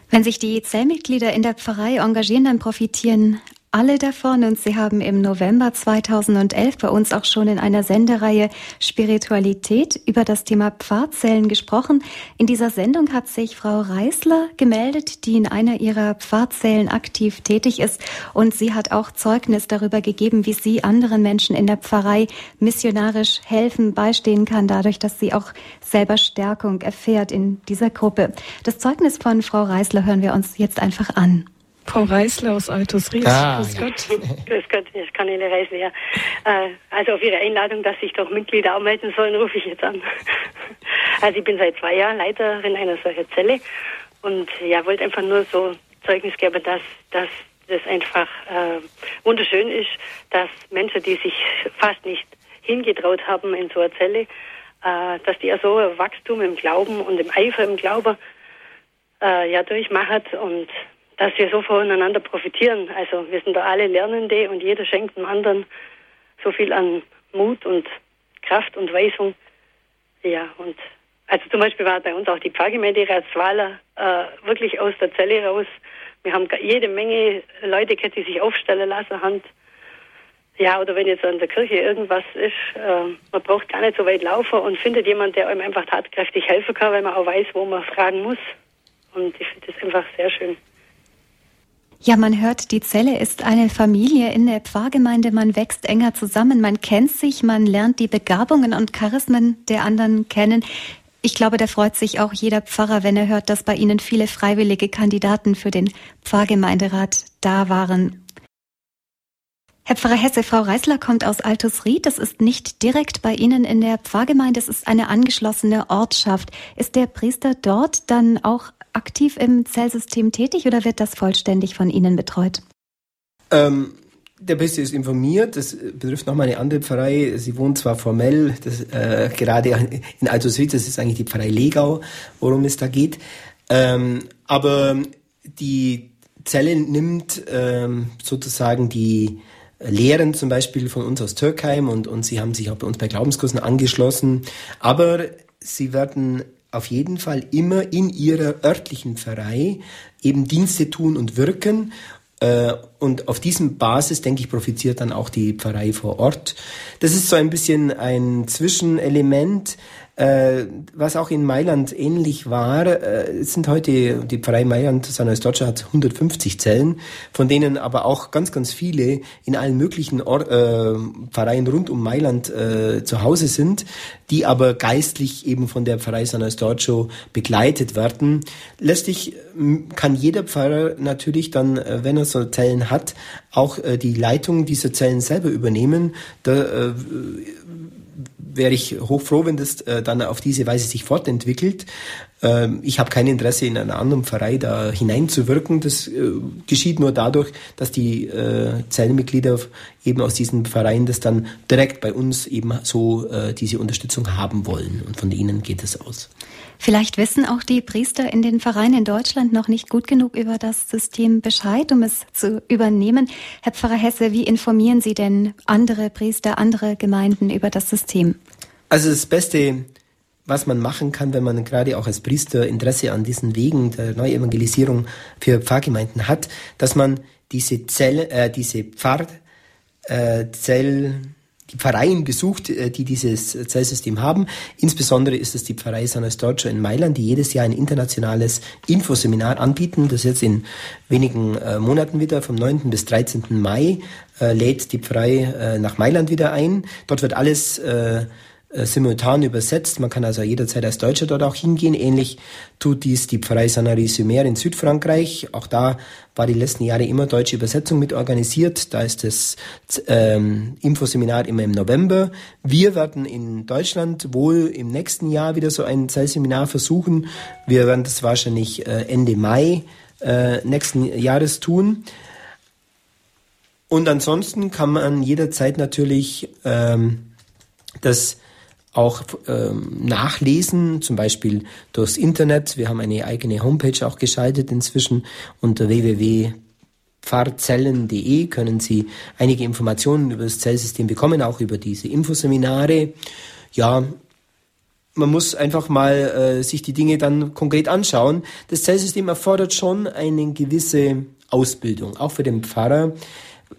Wenn sich die Zellmitglieder in der Pfarrei engagieren, dann profitieren alle davon und Sie haben im November 2011 bei uns auch schon in einer Sendereihe Spiritualität über das Thema Pfarrzellen gesprochen. In dieser Sendung hat sich Frau Reisler gemeldet, die in einer ihrer Pfarrzellen aktiv tätig ist und sie hat auch Zeugnis darüber gegeben, wie sie anderen Menschen in der Pfarrei missionarisch helfen, beistehen kann, dadurch, dass sie auch selber Stärkung erfährt in dieser Gruppe. Das Zeugnis von Frau Reisler hören wir uns jetzt einfach an. Frau Reisler aus Altusried. Ah, Grüß ja. Gott. Grüß Gott, das ist Cornelia Reisler. Ja. Äh, also auf Ihre Einladung, dass sich doch Mitglieder auch melden sollen, rufe ich jetzt an. Also ich bin seit zwei Jahren Leiterin einer solchen Zelle und ja, wollte einfach nur so Zeugnis geben, dass, dass das einfach äh, wunderschön ist, dass Menschen, die sich fast nicht hingetraut haben in so einer Zelle, äh, dass die ja so ein Wachstum im Glauben und im Eifer im Glauben äh, ja durchmachen und dass wir so voneinander profitieren. Also wir sind da alle Lernende und jeder schenkt dem anderen so viel an Mut und Kraft und Weisung. Ja, und also zum Beispiel war bei uns auch die Pfarrgemeinde Ratswaler äh, wirklich aus der Zelle raus. Wir haben jede Menge Leute gehabt, die sich aufstellen lassen haben. Ja, oder wenn jetzt an der Kirche irgendwas ist, äh, man braucht gar nicht so weit laufen und findet jemand, der einem einfach tatkräftig helfen kann, weil man auch weiß, wo man fragen muss. Und ich finde das einfach sehr schön. Ja, man hört, die Zelle ist eine Familie in der Pfarrgemeinde. Man wächst enger zusammen, man kennt sich, man lernt die Begabungen und Charismen der anderen kennen. Ich glaube, da freut sich auch jeder Pfarrer, wenn er hört, dass bei Ihnen viele freiwillige Kandidaten für den Pfarrgemeinderat da waren. Herr Pfarrer Hesse, Frau Reisler kommt aus Altusried. Das ist nicht direkt bei Ihnen in der Pfarrgemeinde, es ist eine angeschlossene Ortschaft. Ist der Priester dort dann auch aktiv im Zellsystem tätig oder wird das vollständig von Ihnen betreut? Ähm, der Priester ist informiert, das betrifft nochmal eine andere Pfarrei. Sie wohnt zwar formell das, äh, gerade in Altusried, das ist eigentlich die Pfarrei Legau, worum es da geht. Ähm, aber die Zelle nimmt ähm, sozusagen die Lehren zum Beispiel von uns aus Türkheim und, und sie haben sich auch bei uns bei Glaubenskursen angeschlossen. Aber sie werden auf jeden Fall immer in ihrer örtlichen Pfarrei eben Dienste tun und wirken. Äh, Und auf diesem Basis, denke ich, profitiert dann auch die Pfarrei vor Ort. Das ist so ein bisschen ein Zwischenelement, äh, was auch in Mailand ähnlich war. Äh, sind heute, die Pfarrei Mailand, San Eustocha hat 150 Zellen, von denen aber auch ganz, ganz viele in allen möglichen Or äh, Pfarreien rund um Mailand äh, zu Hause sind, die aber geistlich eben von der Pfarrei San Eustocho begleitet werden. Letztlich kann jeder Pfarrer natürlich dann, äh, wenn er so Zellen hat, auch äh, die Leitung dieser Zellen selber übernehmen. Da äh, wäre ich hochfroh, wenn das äh, dann auf diese Weise sich fortentwickelt. Ähm, ich habe kein Interesse, in einer anderen Pfarrei da hineinzuwirken. Das äh, geschieht nur dadurch, dass die äh, Zellenmitglieder eben aus diesen Pfarreien das dann direkt bei uns eben so äh, diese Unterstützung haben wollen. Und von ihnen geht es aus. Vielleicht wissen auch die Priester in den Vereinen in Deutschland noch nicht gut genug über das System Bescheid, um es zu übernehmen. Herr Pfarrer Hesse, wie informieren Sie denn andere Priester, andere Gemeinden über das System? Also das Beste, was man machen kann, wenn man gerade auch als Priester Interesse an diesen Wegen der Neuevangelisierung für Pfarrgemeinden hat, dass man diese Zelle, äh, diese Pfarr, äh, Zell, die Pfarreien besucht, äh, die dieses Zellsystem haben. Insbesondere ist es die Pfarrei San Eustocho in Mailand, die jedes Jahr ein internationales Infoseminar anbieten. Das jetzt in wenigen äh, Monaten wieder, vom 9. bis 13. Mai, äh, lädt die Pfarrei äh, nach Mailand wieder ein. Dort wird alles äh, äh, simultan übersetzt. Man kann also jederzeit als Deutscher dort auch hingehen. Ähnlich tut dies die Pfarrei Sanary-sur-Mer in Südfrankreich. Auch da war die letzten Jahre immer deutsche Übersetzung mit organisiert. Da ist das ähm, Infoseminar immer im November. Wir werden in Deutschland wohl im nächsten Jahr wieder so ein Zellseminar versuchen. Wir werden das wahrscheinlich äh, Ende Mai äh, nächsten Jahres tun. Und ansonsten kann man jederzeit natürlich ähm, das auch ähm, nachlesen, zum Beispiel durchs Internet. Wir haben eine eigene Homepage auch geschaltet inzwischen unter www.pfarrzellen.de können Sie einige Informationen über das Zellsystem bekommen, auch über diese Infoseminare. Ja, man muss einfach mal äh, sich die Dinge dann konkret anschauen. Das Zellsystem erfordert schon eine gewisse Ausbildung, auch für den Pfarrer.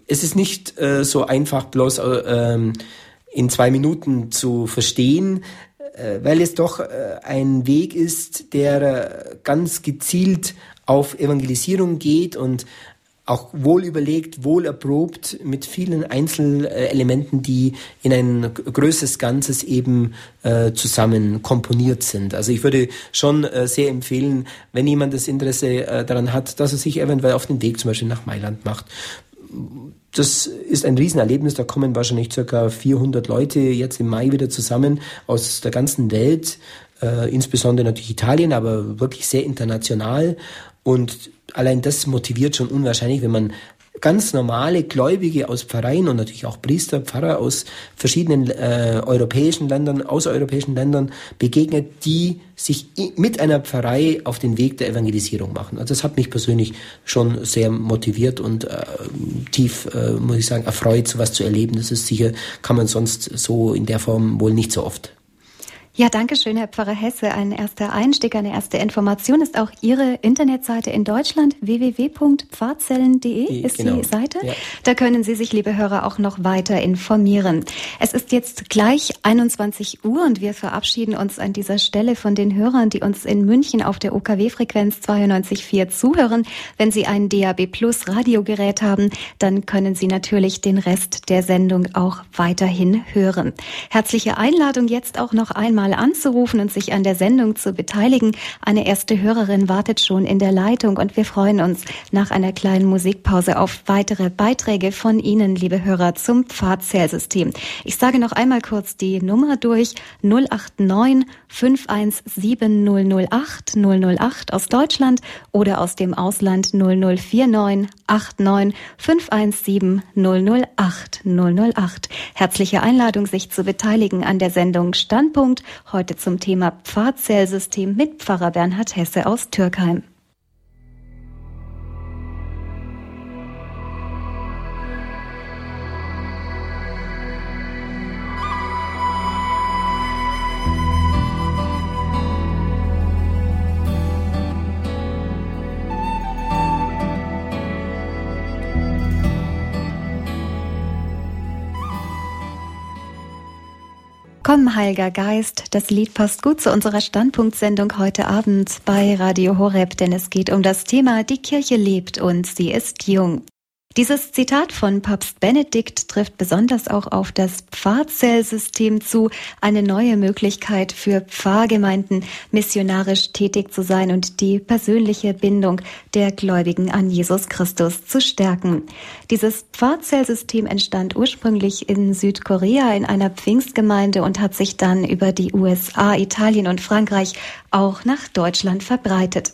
Es ist nicht äh, so einfach bloß äh, ähm, in zwei Minuten zu verstehen, äh, weil es doch äh, ein Weg ist, der äh, ganz gezielt auf Evangelisierung geht und auch wohl überlegt, wohl erprobt mit vielen Einzelelementen, die in ein größeres Ganzes eben äh, zusammen komponiert sind. Also ich würde schon äh, sehr empfehlen, wenn jemand das Interesse äh, daran hat, dass er sich eventuell auf den Weg zum Beispiel nach Mailand macht. Das ist ein Riesenerlebnis. Da kommen wahrscheinlich circa 400 Leute jetzt im Mai wieder zusammen aus der ganzen Welt, äh, insbesondere natürlich Italien, aber wirklich sehr international. Und allein das motiviert schon unwahrscheinlich, wenn man ganz normale Gläubige aus Pfarreien und natürlich auch Priester, Pfarrer aus verschiedenen äh, europäischen Ländern, außereuropäischen Ländern begegnet, die sich mit einer Pfarrei auf den Weg der Evangelisierung machen. Also das hat mich persönlich schon sehr motiviert und äh, tief, äh, muss ich sagen, erfreut, sowas zu erleben. Das ist sicher, kann man sonst so in der Form wohl nicht so oft. Ja, danke schön, Herr Pfarrer Hesse. Ein erster Einstieg, eine erste Information ist auch Ihre Internetseite in Deutschland. www.pfarrzellen.de ist genau. die Seite. Ja. Da können Sie sich, liebe Hörer, auch noch weiter informieren. Es ist jetzt gleich 21 Uhr und wir verabschieden uns an dieser Stelle von den Hörern, die uns in München auf der OKW-Frequenz 92.4 zuhören. Wenn Sie ein DAB Plus Radiogerät haben, dann können Sie natürlich den Rest der Sendung auch weiterhin hören. Herzliche Einladung jetzt auch noch einmal mal anzurufen und sich an der Sendung zu beteiligen. Eine erste Hörerin wartet schon in der Leitung und wir freuen uns nach einer kleinen Musikpause auf weitere Beiträge von Ihnen, liebe Hörer, zum Pfadzählsystem. Ich sage noch einmal kurz die Nummer durch 089 517 008 008 aus Deutschland oder aus dem Ausland 0049 89 517 008 008. Herzliche Einladung, sich zu beteiligen an der Sendung Standpunkt Heute zum Thema Pfarrzellsystem mit Pfarrer Bernhard Hesse aus Türkheim. Komm, Heiliger Geist, das Lied passt gut zu unserer Standpunktsendung heute Abend bei Radio Horeb, denn es geht um das Thema Die Kirche lebt und sie ist jung. Dieses Zitat von Papst Benedikt trifft besonders auch auf das Pfarrzellsystem zu, eine neue Möglichkeit für Pfarrgemeinden, missionarisch tätig zu sein und die persönliche Bindung der Gläubigen an Jesus Christus zu stärken. Dieses Pfarrzellsystem entstand ursprünglich in Südkorea in einer Pfingstgemeinde und hat sich dann über die USA, Italien und Frankreich auch nach Deutschland verbreitet.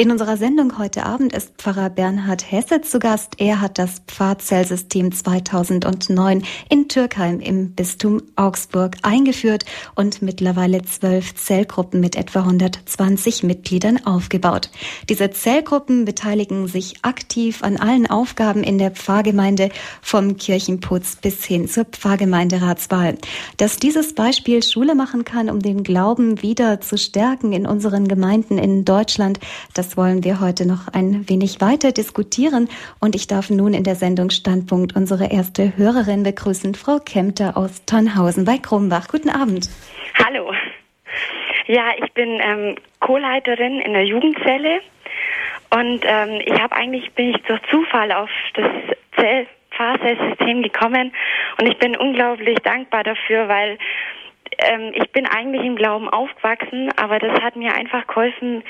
In unserer Sendung heute Abend ist Pfarrer Bernhard Hesse zu Gast. Er hat das Pfarrzellsystem 2009 in Türkheim im Bistum Augsburg eingeführt und mittlerweile zwölf Zellgruppen mit etwa 120 Mitgliedern aufgebaut. Diese Zellgruppen beteiligen sich aktiv an allen Aufgaben in der Pfarrgemeinde vom Kirchenputz bis hin zur Pfarrgemeinderatswahl. Dass dieses Beispiel Schule machen kann, um den Glauben wieder zu stärken in unseren Gemeinden in Deutschland, das das wollen wir heute noch ein wenig weiter diskutieren. Und ich darf nun in der Sendung Standpunkt unsere erste Hörerin begrüßen, Frau Kempter aus Tannhausen bei Krumbach. Guten Abend. Hallo. Ja, ich bin ähm, Co-Leiterin in der Jugendzelle und ähm, ich habe eigentlich bin ich durch Zufall auf das Zell Pfarrzellsystem gekommen und ich bin unglaublich dankbar dafür, weil ähm, ich bin eigentlich im Glauben aufgewachsen, aber das hat mir einfach geholfen,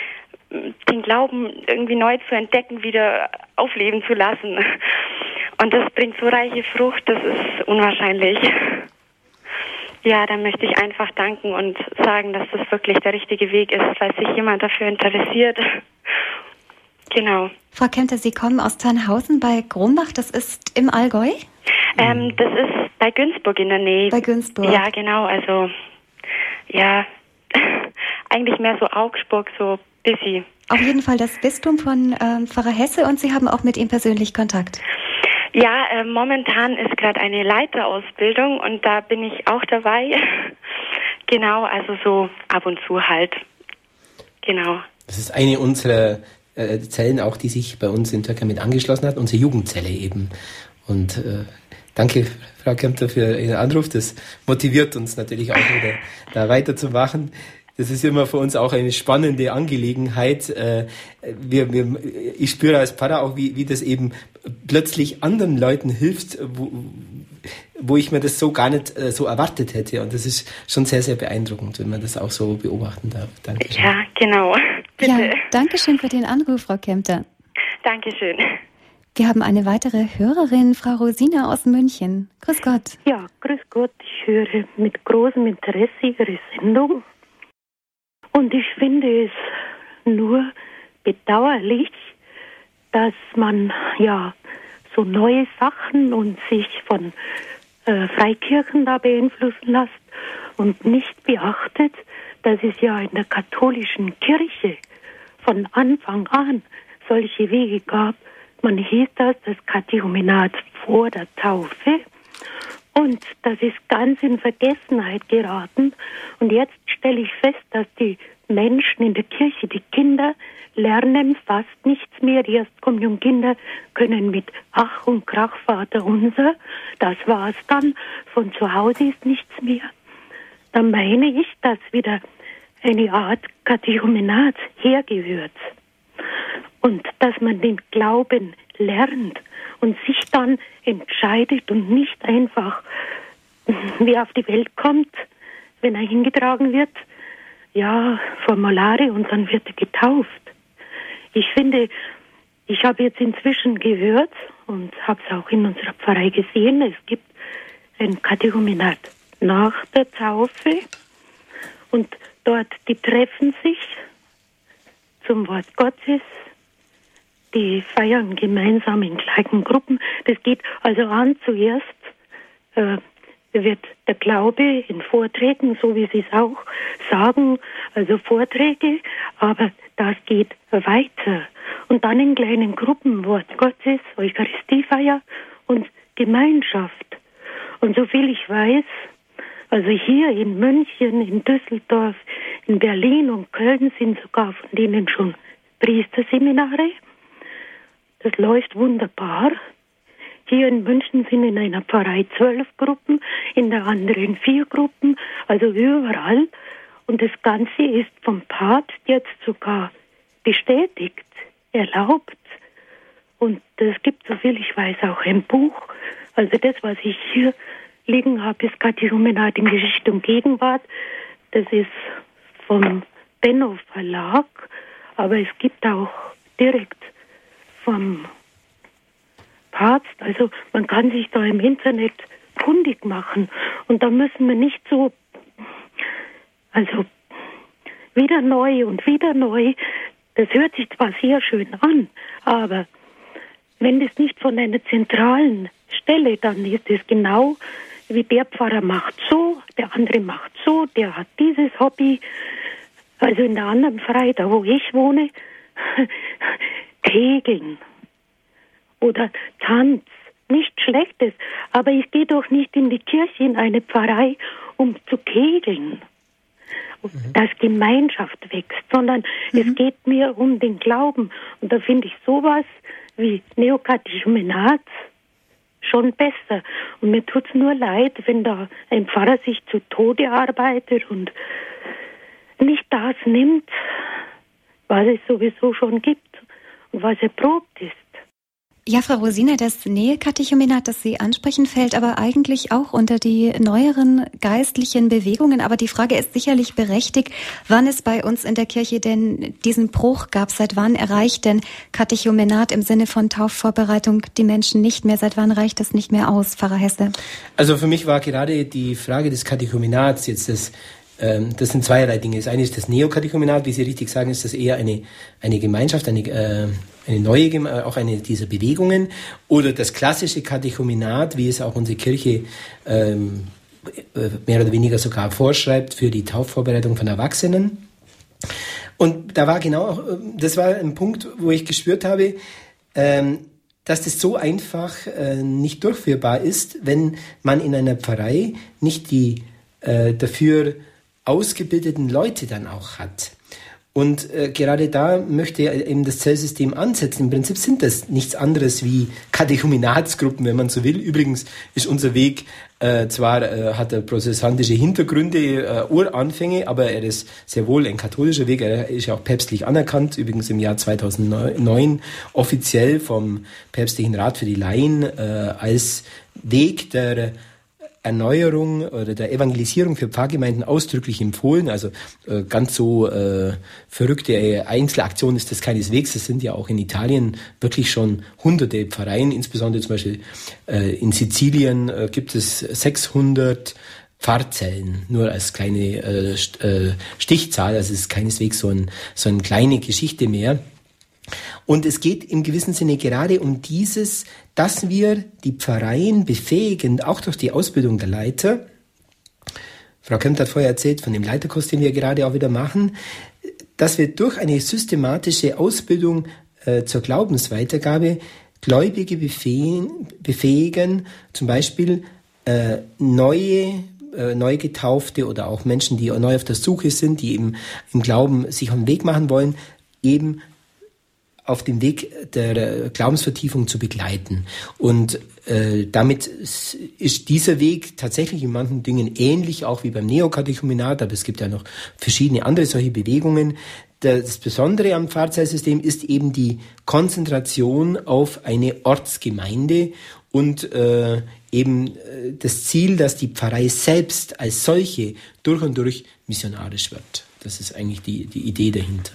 den Glauben irgendwie neu zu entdecken, wieder aufleben zu lassen. Und das bringt so reiche Frucht, das ist unwahrscheinlich. Ja, da möchte ich einfach danken und sagen, dass das wirklich der richtige Weg ist, weil sich jemand dafür interessiert. Genau. Frau Kempter, Sie kommen aus Tannhausen bei Grumbach, das ist im Allgäu? Ähm, das ist bei Günzburg in der Nähe. Bei Günzburg. Ja, genau, also ja, eigentlich mehr so Augsburg, so busy. Auf jeden Fall das Bistum von ähm, Pfarrer Hesse und Sie haben auch mit ihm persönlich Kontakt. Ja, äh, momentan ist gerade eine Leiterausbildung und da bin ich auch dabei. genau, also so ab und zu halt. Genau. Das ist eine unserer äh, Zellen auch, die sich bei uns in Türkei mit angeschlossen hat, unsere Jugendzelle eben. Und äh, danke, Frau Kempter, für Ihren Anruf. Das motiviert uns natürlich auch wieder, da weiterzumachen. Das ist immer für uns auch eine spannende Angelegenheit. Äh, wir, wir, ich spüre als Pfarrer auch, wie, wie das eben plötzlich anderen Leuten hilft, wo, wo ich mir das so gar nicht äh, so erwartet hätte. Und das ist schon sehr, sehr beeindruckend, wenn man das auch so beobachten darf. Danke. Ja, genau. Bitte. Ja, danke schön für den Anruf, Frau Kempter. Dankeschön. Wir haben eine weitere Hörerin, Frau Rosina aus München. Grüß Gott. Ja, grüß Gott. Ich höre mit großem Interesse Ihre Sendung. Und ich finde es nur bedauerlich, dass man ja so neue Sachen und sich von äh, Freikirchen da beeinflussen lässt und nicht beachtet, dass es ja in der katholischen Kirche von Anfang an solche Wege gab. Man hieß das das Katechumenat vor der Taufe. Und das ist ganz in Vergessenheit geraten. Und jetzt stelle ich fest, dass die Menschen in der Kirche, die Kinder, lernen fast nichts mehr. Die Erstkommunionkinder können mit Ach und Krach Vater unser, das war's dann. Von zu Hause ist nichts mehr. Da meine ich, dass wieder eine Art Katechumenat hergehört. Und dass man den Glauben lernt und sich dann entscheidet und nicht einfach, wie auf die Welt kommt, wenn er hingetragen wird, ja, Formulare und dann wird er getauft. Ich finde, ich habe jetzt inzwischen gehört und habe es auch in unserer Pfarrei gesehen, es gibt ein Katechumenat nach der Taufe und dort, die treffen sich zum Wort Gottes, die feiern gemeinsam in gleichen Gruppen. Das geht also an zuerst äh, wird der Glaube in Vorträgen, so wie Sie es auch sagen, also Vorträge, aber das geht weiter. Und dann in kleinen Gruppen Wort Gottes, Eucharistiefeier und Gemeinschaft. Und so viel ich weiß, also hier in München, in Düsseldorf, in Berlin und Köln sind sogar von denen schon Priesterseminare. Das läuft wunderbar. Hier in München sind in einer Pfarrei zwölf Gruppen, in der anderen vier Gruppen, also überall. Und das Ganze ist vom Papst jetzt sogar bestätigt, erlaubt. Und es gibt, soviel ich weiß, auch ein Buch. Also das, was ich hier liegen habe, ist Katechumenat in Geschichte und Gegenwart. Das ist vom Benno Verlag, aber es gibt auch direkt vom Papst. Also man kann sich da im Internet kundig machen. Und da müssen wir nicht so, also wieder neu und wieder neu. Das hört sich zwar sehr schön an, aber wenn das nicht von einer zentralen Stelle, dann ist es genau wie der Pfarrer macht so, der andere macht so, der hat dieses Hobby. Also in der anderen Pfarrei, da wo ich wohne, Kegeln oder Tanz, nichts Schlechtes. Aber ich gehe doch nicht in die Kirche, in eine Pfarrei, um zu kegeln, mhm. dass Gemeinschaft wächst, sondern mhm. es geht mir um den Glauben. Und da finde ich sowas wie Neokatechumenat schon besser. Und mir tut es nur leid, wenn da ein Pfarrer sich zu Tode arbeitet und nicht das nimmt, was es sowieso schon gibt was erprobt ist. Ja, Frau Rosina, das Nähekatechumenat, das Sie ansprechen, fällt aber eigentlich auch unter die neueren geistlichen Bewegungen. Aber die Frage ist sicherlich berechtigt, wann es bei uns in der Kirche denn diesen Bruch gab. Seit wann erreicht denn Katechumenat im Sinne von Taufvorbereitung die Menschen nicht mehr? Seit wann reicht das nicht mehr aus, Pfarrer Hesse? Also für mich war gerade die Frage des Katechumenats jetzt das ähm, das sind zweierlei Dinge. Das eine ist das Neokatechumenat, wie Sie richtig sagen, ist das eher eine, eine Gemeinschaft, eine, äh, eine neue, äh, auch eine dieser Bewegungen. Oder das klassische Katechumenat, wie es auch unsere Kirche ähm, äh, mehr oder weniger sogar vorschreibt für die Taufvorbereitung von Erwachsenen. Und da war genau, äh, das war ein Punkt, wo ich gespürt habe, ähm, dass das so einfach äh, nicht durchführbar ist, wenn man in einer Pfarrei nicht die äh, dafür ausgebildeten Leute dann auch hat. Und äh, gerade da möchte eben das Zellsystem ansetzen. Im Prinzip sind das nichts anderes wie Katechumenatsgruppen, wenn man so will. Übrigens ist unser Weg äh, zwar äh, hat er protestantische Hintergründe, äh, Uranfänge, aber er ist sehr wohl ein katholischer Weg. Er ist ja auch päpstlich anerkannt, übrigens im Jahr 2009 offiziell vom päpstlichen Rat für die Laien äh, als Weg der Erneuerung oder der Evangelisierung für Pfarrgemeinden ausdrücklich empfohlen. Also äh, ganz so äh, verrückte Einzelaktionen ist das keineswegs. Es sind ja auch in Italien wirklich schon hunderte Pfarreien, insbesondere zum Beispiel äh, in Sizilien äh, gibt es 600 Pfarrzellen, nur als kleine äh, äh, Stichzahl. Also es ist keineswegs so, ein, so eine kleine Geschichte mehr. Und es geht im gewissen Sinne gerade um dieses, dass wir die Pfarreien befähigen, auch durch die Ausbildung der Leiter. Frau Kempt hat vorher erzählt von dem Leiterkurs, den wir gerade auch wieder machen, dass wir durch eine systematische Ausbildung äh, zur Glaubensweitergabe Gläubige befähigen, befähigen zum Beispiel äh, neue äh, Neugetaufte oder auch Menschen, die neu auf der Suche sind, die eben im Glauben sich auf den Weg machen wollen, eben auf dem Weg der Glaubensvertiefung zu begleiten. Und äh, damit ist dieser Weg tatsächlich in manchen Dingen ähnlich, auch wie beim Neokatechumenat, aber es gibt ja noch verschiedene andere solche Bewegungen. Das Besondere am Pfarrzeitsystem ist eben die Konzentration auf eine Ortsgemeinde und äh, eben äh, das Ziel, dass die Pfarrei selbst als solche durch und durch missionarisch wird. Das ist eigentlich die, die Idee dahinter.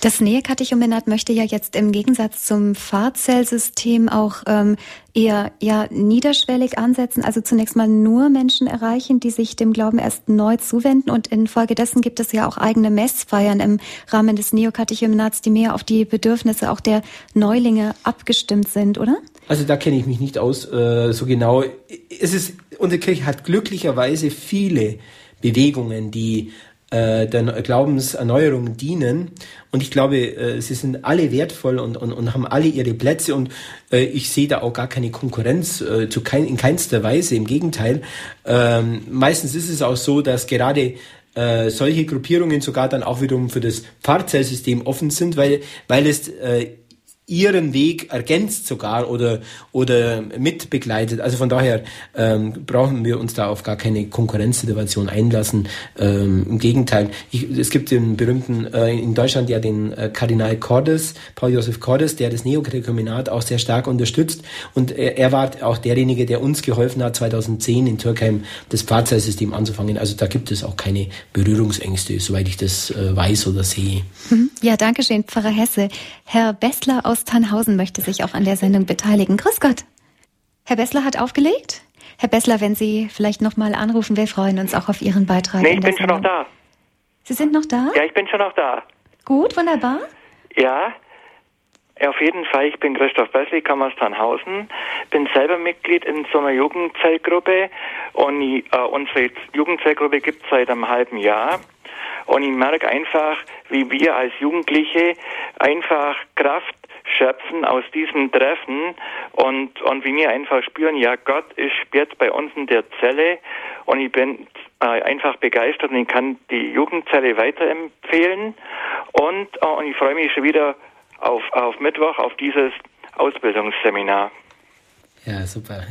Das Nähekatechumenat möchte ja jetzt im Gegensatz zum Fahrzellsystem auch ähm, eher ja niederschwellig ansetzen, also zunächst mal nur Menschen erreichen, die sich dem Glauben erst neu zuwenden und infolgedessen gibt es ja auch eigene Messfeiern im Rahmen des Neokatechumenats, die mehr auf die Bedürfnisse auch der Neulinge abgestimmt sind, oder? Also da kenne ich mich nicht aus äh, so genau. Es ist unsere Kirche hat glücklicherweise viele Bewegungen, die äh, der Glaubenserneuerung dienen. Und ich glaube, äh, sie sind alle wertvoll und, und, und haben alle ihre Plätze und äh, ich sehe da auch gar keine Konkurrenz äh, zu kein, in keinster Weise. Im Gegenteil, ähm, meistens ist es auch so, dass gerade äh, solche Gruppierungen sogar dann auch wiederum für das Pfarrzellsystem offen sind, weil, weil es äh, ihren Weg ergänzt sogar oder, oder mitbegleitet. Also von daher ähm, brauchen wir uns da auf gar keine Konkurrenzsituation einlassen. Ähm, Im Gegenteil, ich, es gibt den berühmten, äh, in Deutschland ja den äh, Kardinal Cordes, Paul Josef Cordes, der das Neokatechumenat auch sehr stark unterstützt und er, er war auch derjenige, der uns geholfen hat, 2010 in Türkheim das Pfarrzeitsystem anzufangen. Also da gibt es auch keine Berührungsängste, soweit ich das äh, weiß oder sehe. Mhm. Ja, danke schön, Pfarrer Hesse. Herr Bessler aus aus Tannhausen möchte sich auch an der Sendung beteiligen. Grüß Gott. Herr Bessler hat aufgelegt. Herr Bessler, wenn Sie vielleicht nochmal anrufen, wir freuen uns auch auf Ihren Beitrag. Nee, ich bin schon noch da. Sie sind noch da? Ja, ich bin schon noch da. Gut, wunderbar. Ja, auf jeden Fall. Ich bin Christoph Bessli, komme aus Tannhausen, bin selber Mitglied in so einer Jugendzellgruppe und äh, unsere Jugendzellgruppe gibt es seit einem halben Jahr. Und ich merke einfach, wie wir als Jugendliche einfach Kraft schöpfen aus diesem Treffen und, und wie wir einfach spüren, ja, Gott ist jetzt bei uns in der Zelle und ich bin äh, einfach begeistert und ich kann die Jugendzelle weiterempfehlen und, äh, und ich freue mich schon wieder auf, auf Mittwoch auf dieses Ausbildungsseminar. Ja, super.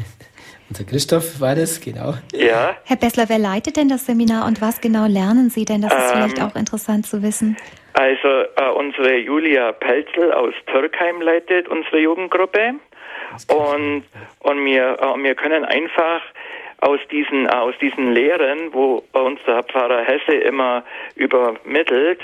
Unser Christoph war das, genau. Ja. Herr Bessler, wer leitet denn das Seminar und was genau lernen Sie denn? Das ist ähm, vielleicht auch interessant zu wissen. Also äh, unsere Julia Pelzel aus Türkheim leitet unsere Jugendgruppe und und wir äh, wir können einfach aus diesen äh, aus diesen Lehren, wo uns der Pfarrer Hesse immer übermittelt,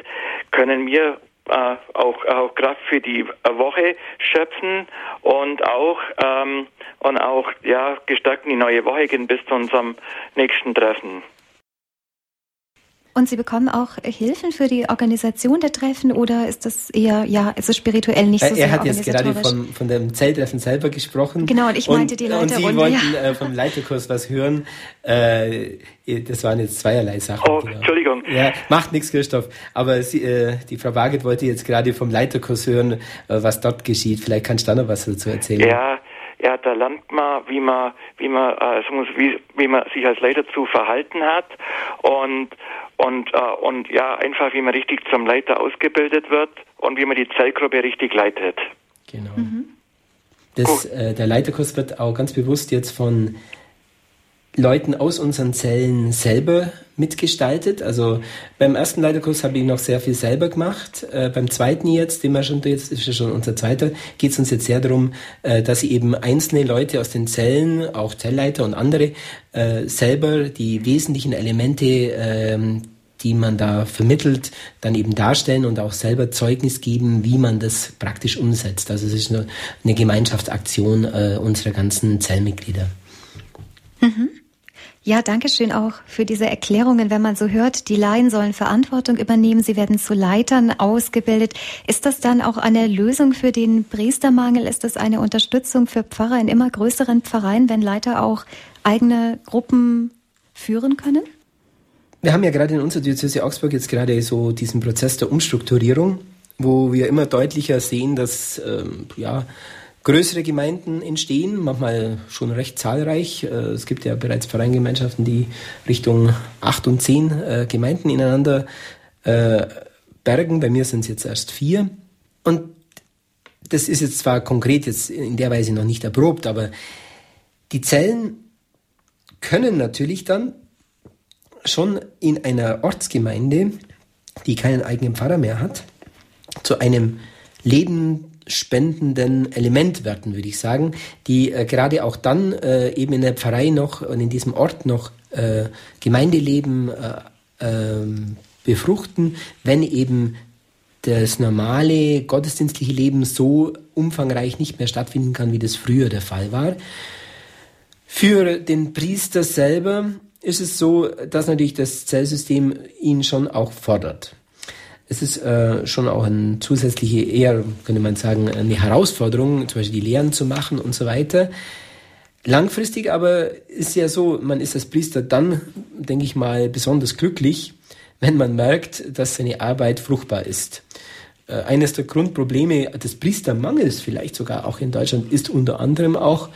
können wir äh, auch, auch Kraft für die Woche schöpfen und auch ähm, und auch ja gestärkt in die neue Woche gehen bis zu unserem nächsten Treffen. Und Sie bekommen auch Hilfen für die Organisation der Treffen oder ist das eher, ja, ist es spirituell nicht so er, sehr Er hat jetzt gerade von, von dem Zelttreffen selber gesprochen. Genau, und ich meinte die Leiterrunde. Und Sie wollten ja. äh, vom Leiterkurs was hören. Äh, das waren jetzt zweierlei Sachen. Oh, genau. Entschuldigung. Ja, macht nichts, Christoph. Aber Sie, äh, die Frau Waget wollte jetzt gerade vom Leiterkurs hören, äh, was dort geschieht. Vielleicht kannst du da noch was dazu erzählen. Ja, ja, da lernt man, wie man, wie man, äh, wie, wie man sich als Leiter zu verhalten hat und und äh, und ja, einfach wie man richtig zum Leiter ausgebildet wird und wie man die Zellgruppe richtig leitet. Genau. Mhm. Das, äh, der Leiterkurs wird auch ganz bewusst jetzt von Leuten aus unseren Zellen selber mitgestaltet. Also beim ersten Leiterkurs habe ich noch sehr viel selber gemacht. Äh, beim zweiten jetzt, den wir schon jetzt ist ja schon unser zweiter, geht es uns jetzt sehr darum, äh, dass eben einzelne Leute aus den Zellen, auch Zellleiter und andere, äh, selber die wesentlichen Elemente ähm, die man da vermittelt, dann eben darstellen und auch selber Zeugnis geben, wie man das praktisch umsetzt. Also es ist eine, eine Gemeinschaftsaktion äh, unserer ganzen Zellmitglieder. Mhm. Ja, danke schön auch für diese Erklärungen. Wenn man so hört, die Laien sollen Verantwortung übernehmen, sie werden zu Leitern ausgebildet. Ist das dann auch eine Lösung für den Priestermangel? Ist das eine Unterstützung für Pfarrer in immer größeren Pfarreien, wenn Leiter auch eigene Gruppen führen können? Wir haben ja gerade in unserer Diözese Augsburg jetzt gerade so diesen Prozess der Umstrukturierung, wo wir immer deutlicher sehen, dass ähm, ja, größere Gemeinden entstehen, manchmal schon recht zahlreich. Äh, es gibt ja bereits Vereingemeinschaften, die Richtung acht und zehn äh, Gemeinden ineinander äh, bergen. Bei mir sind es jetzt erst vier. Und das ist jetzt zwar konkret jetzt in der Weise noch nicht erprobt, aber die Zellen können natürlich dann schon in einer Ortsgemeinde, die keinen eigenen Pfarrer mehr hat, zu einem lebenspendenden Element werden, würde ich sagen, die äh, gerade auch dann äh, eben in der Pfarrei noch und in diesem Ort noch äh, Gemeindeleben äh, ähm, befruchten, wenn eben das normale gottesdienstliche Leben so umfangreich nicht mehr stattfinden kann, wie das früher der Fall war. Für den Priester selber ist es so, dass natürlich das Zellsystem ihn schon auch fordert. Es ist äh, schon auch eine zusätzliche, eher könnte man sagen, eine Herausforderung, zum Beispiel die Lehren zu machen und so weiter. Langfristig aber ist ja so, man ist als Priester dann, denke ich mal, besonders glücklich, wenn man merkt, dass seine Arbeit fruchtbar ist. Äh, eines der Grundprobleme des Priestermangels vielleicht sogar auch in Deutschland ist unter anderem auch,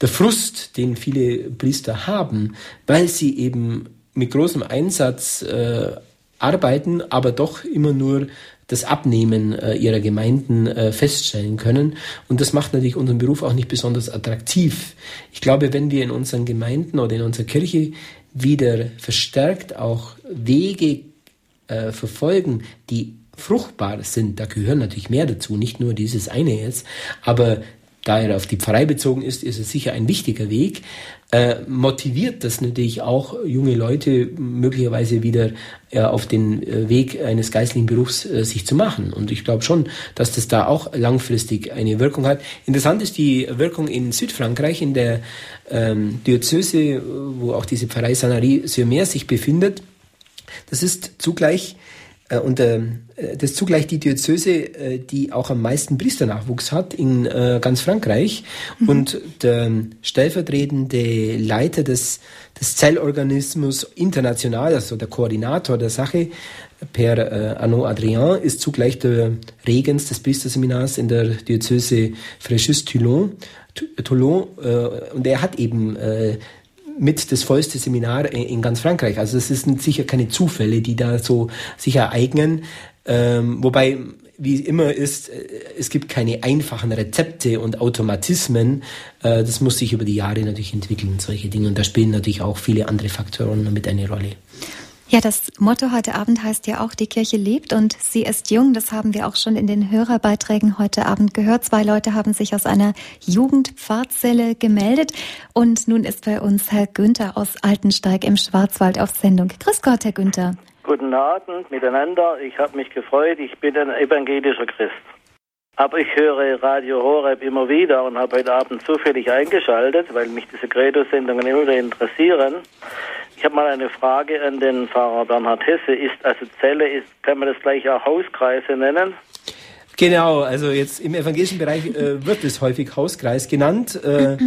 der Frust, den viele Priester haben, weil sie eben mit großem Einsatz äh, arbeiten, aber doch immer nur das Abnehmen äh, ihrer Gemeinden äh, feststellen können. Und das macht natürlich unseren Beruf auch nicht besonders attraktiv. Ich glaube, wenn wir in unseren Gemeinden oder in unserer Kirche wieder verstärkt auch Wege äh, verfolgen, die fruchtbar sind, da gehören natürlich mehr dazu, nicht nur dieses eine jetzt, aber da er auf die Pfarrei bezogen ist, ist es sicher ein wichtiger Weg. Äh, motiviert das natürlich auch junge Leute möglicherweise wieder äh, auf den äh, Weg eines geistlichen Berufs äh, sich zu machen. Und ich glaube schon, dass das da auch langfristig eine Wirkung hat. Interessant ist die Wirkung in Südfrankreich, in der ähm, Diözese, wo auch diese Pfarrei Sanary-sur-Mer sich befindet. Das ist zugleich und äh, das ist zugleich die Diözese, äh, die auch am meisten Priesternachwuchs hat in äh, ganz Frankreich. Mhm. Und der stellvertretende Leiter des, des Zellorganismus international, also der Koordinator der Sache, Per äh, Arnaud Adrien, ist zugleich der Regens des Priesterseminars in der Diözese Fréjus-Toulon. Toulon, äh, und er hat eben äh, mit das vollste Seminar in ganz Frankreich. Also es sind sicher keine Zufälle, die da so sich ereignen. Ähm, wobei, wie immer ist, äh, es gibt keine einfachen Rezepte und Automatismen. Äh, das muss sich über die Jahre natürlich entwickeln, solche Dinge. Und da spielen natürlich auch viele andere Faktoren mit eine Rolle. Ja, das Motto heute Abend heißt ja auch, die Kirche lebt und sie ist jung. Das haben wir auch schon in den Hörerbeiträgen heute Abend gehört. Zwei Leute haben sich aus einer Jugendpfarrzelle gemeldet. Und nun ist bei uns Herr Günther aus Altensteig im Schwarzwald auf Sendung. Grüß Gott, Herr Günther. Guten Abend miteinander. Ich habe mich gefreut. Ich bin ein evangelischer Christ. Aber ich höre Radio Horeb immer wieder und habe heute Abend zufällig eingeschaltet, weil mich diese Credo-Sendungen immer wieder interessieren. Ich habe mal eine Frage an den Pfarrer Bernhard Hesse. Ist also Zelle, ist, kann man das gleich auch Hauskreise nennen? Genau, also jetzt im evangelischen Bereich äh, wird es häufig Hauskreis genannt. Äh,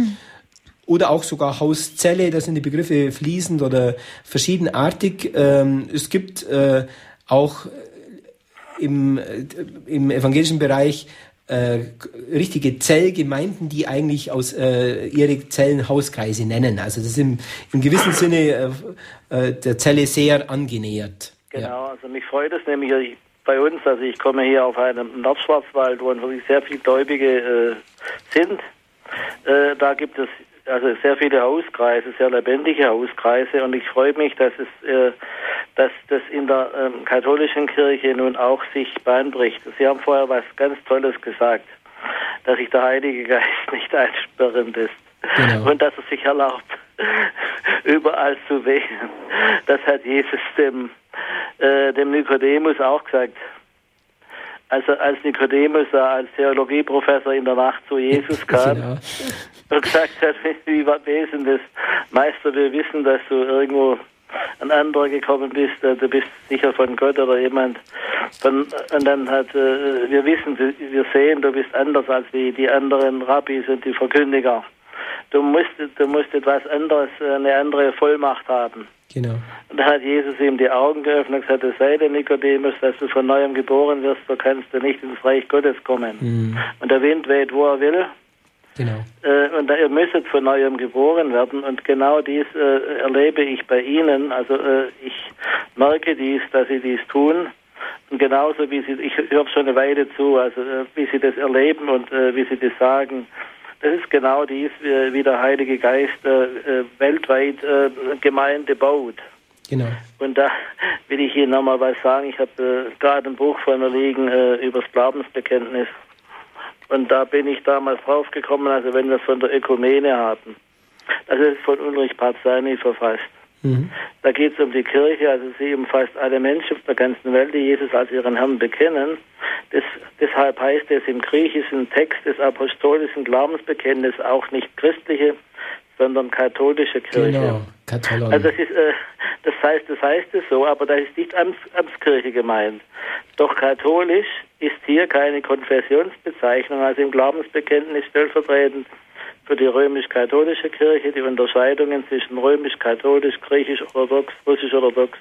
oder auch sogar Hauszelle, da sind die Begriffe fließend oder verschiedenartig. Ähm, es gibt äh, auch im, äh, im evangelischen Bereich äh, richtige Zellgemeinden, die eigentlich aus äh, ihre Zellen Hauskreise nennen. Also das ist im, im gewissen Sinne äh, äh, der Zelle sehr angenähert. Genau, ja. also mich freut es nämlich bei uns, also ich komme hier auf einem Nordschwarzwald, wo wirklich sehr viele Gläubige äh, sind. Äh, da gibt es also sehr viele Hauskreise, sehr lebendige Hauskreise und ich freue mich, dass es, äh, dass das in der ähm, katholischen Kirche nun auch sich bahnbricht. Sie haben vorher was ganz Tolles gesagt, dass sich der Heilige Geist nicht einsperrend ist genau. und dass er sich erlaubt, überall zu wählen. Das hat Jesus dem, äh, dem Nikodemus auch gesagt. Also als Nikodemus als Theologieprofessor in der Nacht zu Jesus kam, genau und gesagt hat, wie wesen das? Meister, wir wissen, dass du irgendwo ein anderer gekommen bist, du bist sicher von Gott oder jemand. Von, und dann hat, äh, wir wissen, wir sehen, du bist anders als die, die anderen Rabbis und die Verkündiger. Du musst, du musst etwas anderes, eine andere Vollmacht haben. Genau. Und da hat Jesus ihm die Augen geöffnet und gesagt, es sei denn, Nikodemus, dass du von neuem geboren wirst, so kannst du nicht ins Reich Gottes kommen. Mhm. Und der Wind weht, wo er will. Genau. Äh, und ihr müsstet von neuem geboren werden. Und genau dies äh, erlebe ich bei Ihnen. Also äh, ich merke dies, dass Sie dies tun. Und genauso wie Sie, ich höre schon eine Weile zu, also äh, wie Sie das erleben und äh, wie Sie das sagen. Das ist genau dies, wie der Heilige Geist äh, weltweit Gemeinde baut. Genau. Und da will ich Ihnen nochmal was sagen. Ich habe gerade ein Buch von mir liegen über das Glaubensbekenntnis. Und da bin ich damals draufgekommen, also wenn wir es von der Ökumene haben. Das ist von Ulrich Parzani verfasst. Mhm. Da geht es um die Kirche, also sie umfasst alle Menschen auf der ganzen Welt, die Jesus als ihren Herrn bekennen. Das, deshalb heißt es im griechischen Text des apostolischen Glaubensbekenntnisses auch nicht christliche, sondern katholische Kirche. Genau, Katalon. Also das ist, äh, das heißt, das heißt es so, aber da ist nicht Amts, Amtskirche gemeint. Doch katholisch ist hier keine Konfessionsbezeichnung, also im Glaubensbekenntnis stellvertretend für die römisch-katholische Kirche die Unterscheidungen zwischen römisch-katholisch, griechisch-orthodox, russisch-orthodox,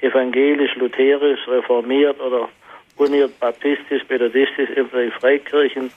evangelisch, lutherisch, reformiert oder uniert baptistisch, methodistisch, die Freikirchen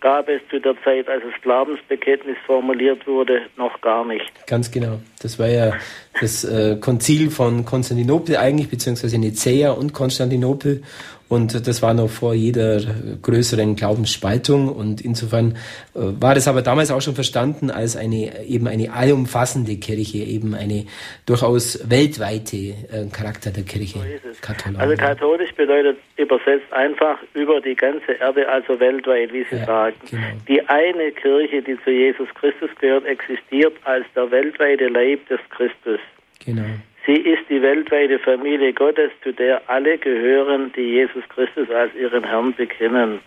gab es zu der Zeit, als das Glaubensbekenntnis formuliert wurde, noch gar nicht. Ganz genau. Das war ja das äh, Konzil von Konstantinopel eigentlich, beziehungsweise Nicäa und Konstantinopel. Und das war noch vor jeder größeren Glaubensspaltung. Und insofern äh, war das aber damals auch schon verstanden als eine eben eine allumfassende Kirche, eben eine durchaus weltweite äh, Charakter der Kirche. So. Also katholisch bedeutet übersetzt einfach über die ganze Erde, also weltweit, wie Sie ja, sagen. Genau. Die eine Kirche, die zu Jesus Christus gehört, existiert als der weltweite Leib des Christus. Genau. Sie ist die weltweite Familie Gottes, zu der alle gehören, die Jesus Christus als ihren Herrn bekennen.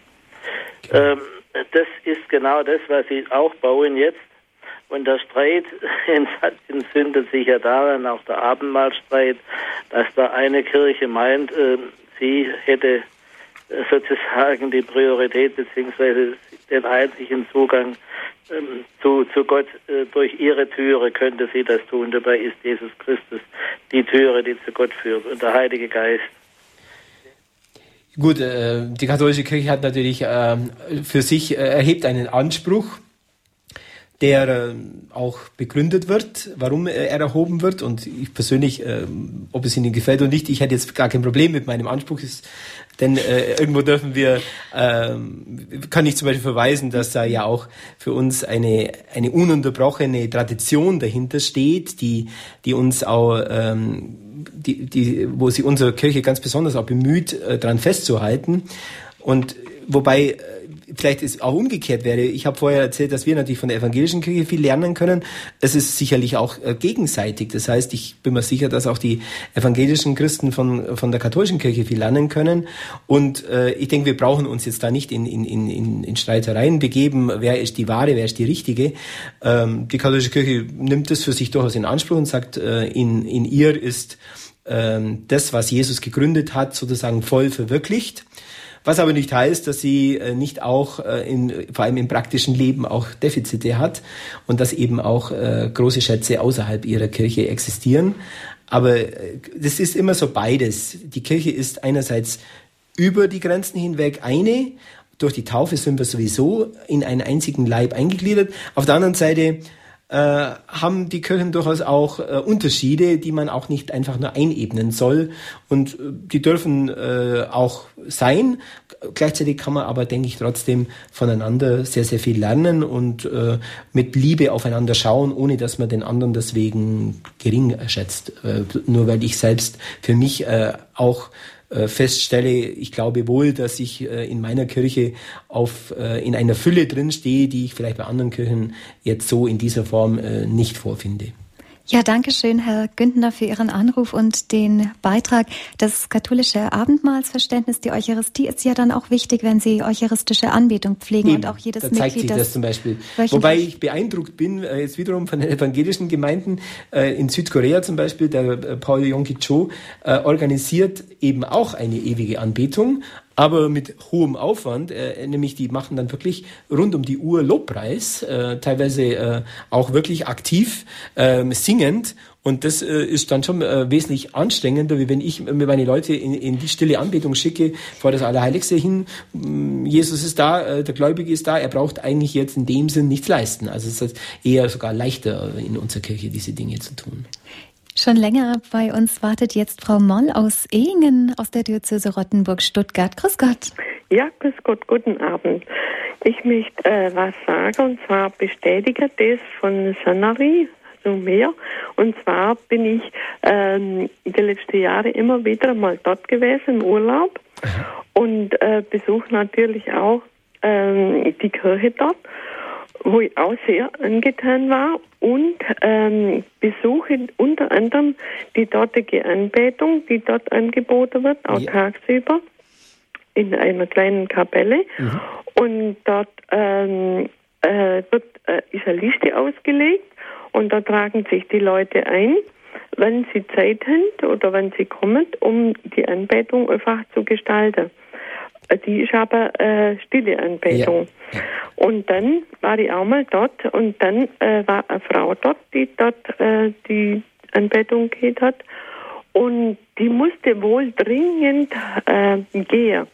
Okay. Ähm, das ist genau das, was sie auch bauen jetzt. Und der Streit entzündet sich ja daran, auch der Abendmahlstreit, dass da eine Kirche meint, äh, sie hätte sozusagen die Priorität beziehungsweise den einzigen Zugang ähm, zu, zu Gott äh, durch ihre Türe könnte sie das tun. Dabei ist Jesus Christus die Türe, die zu Gott führt und der Heilige Geist. Gut, äh, die katholische Kirche hat natürlich äh, für sich, äh, erhebt einen Anspruch, der äh, auch begründet wird, warum er erhoben wird. Und ich persönlich, äh, ob es Ihnen gefällt oder nicht, ich hätte jetzt gar kein Problem mit meinem Anspruch. Denn äh, irgendwo dürfen wir, ähm, kann ich zum Beispiel verweisen, dass da ja auch für uns eine, eine ununterbrochene Tradition dahinter steht, die, die uns auch, ähm, die, die, wo sie unsere Kirche ganz besonders auch bemüht, äh, daran festzuhalten. Und wobei äh, vielleicht ist auch umgekehrt wäre. Ich habe vorher erzählt, dass wir natürlich von der evangelischen Kirche viel lernen können. Es ist sicherlich auch äh, gegenseitig. Das heißt, ich bin mir sicher, dass auch die evangelischen Christen von, von der katholischen Kirche viel lernen können. Und äh, ich denke, wir brauchen uns jetzt da nicht in, in, in, in Streitereien begeben, wer ist die wahre, wer ist die richtige. Ähm, die katholische Kirche nimmt das für sich durchaus in Anspruch und sagt, äh, in, in ihr ist ähm, das, was Jesus gegründet hat, sozusagen voll verwirklicht. Was aber nicht heißt, dass sie äh, nicht auch äh, in, vor allem im praktischen Leben auch Defizite hat und dass eben auch äh, große Schätze außerhalb ihrer Kirche existieren. Aber das ist immer so beides. Die Kirche ist einerseits über die Grenzen hinweg eine, durch die Taufe sind wir sowieso in einen einzigen Leib eingegliedert. Auf der anderen Seite äh, haben die Kirchen durchaus auch äh, Unterschiede, die man auch nicht einfach nur einebnen soll. Und äh, die dürfen äh, auch sein. Gleichzeitig kann man aber, denke ich, trotzdem voneinander sehr, sehr viel lernen und äh, mit Liebe aufeinander schauen, ohne dass man den anderen deswegen gering schätzt. Äh, nur weil ich selbst für mich äh, auch äh, feststelle, ich glaube wohl, dass ich äh, in meiner Kirche auf, äh, in einer Fülle drinstehe, die ich vielleicht bei anderen Kirchen jetzt so in dieser Form nicht vorfinde. Ja, danke schön, Herr Güntner, für Ihren Anruf und den Beitrag. Das katholische Abendmahlsverständnis, die Eucharistie ist ja dann auch wichtig, wenn Sie eucharistische Anbetung pflegen Eben, und auch jedes da zeigt Mitglied sich das, zum Beispiel. Wobei ich beeindruckt bin, äh, jetzt wiederum von den evangelischen Gemeinden äh, in Südkorea zum Beispiel, der äh, Paul Yongki Cho organisiert eben auch eine ewige Anbetung, aber mit hohem Aufwand, äh, nämlich die machen dann wirklich rund um die Uhr Lobpreis, äh, teilweise äh, auch wirklich aktiv äh, singend und das äh, ist dann schon äh, wesentlich anstrengender, wie wenn ich mir meine Leute in, in die stille Anbetung schicke, vor das Allerheiligste hin. Mm, Jesus ist da, äh, der Gläubige ist da, er braucht eigentlich jetzt in dem Sinn nichts leisten. Also es ist eher sogar leichter in unserer Kirche diese Dinge zu tun. Schon länger bei uns wartet jetzt Frau Moll aus Ehingen aus der Diözese Rottenburg-Stuttgart. Grüß Gott. Ja, grüß Gott, guten Abend. Ich möchte äh, was sagen und zwar bestätige das von Sanari, so mehr. Und zwar bin ich ähm, die letzten Jahre immer wieder mal dort gewesen im Urlaub und äh, besuche natürlich auch ähm, die Kirche dort wo ich auch sehr angetan war und ähm, besuche unter anderem die dortige Anbetung, die dort angeboten wird, auch ja. tagsüber in einer kleinen Kapelle. Mhm. Und dort ähm, äh, wird, äh, ist eine Liste ausgelegt und da tragen sich die Leute ein, wenn sie Zeit haben oder wenn sie kommen, um die Anbetung einfach zu gestalten. Die ist aber äh, stille Anbetung. Ja. Und dann war ich auch mal dort und dann äh, war eine Frau dort, die dort äh, die Anbetung geht hat. Und die musste wohl dringend äh, gehen.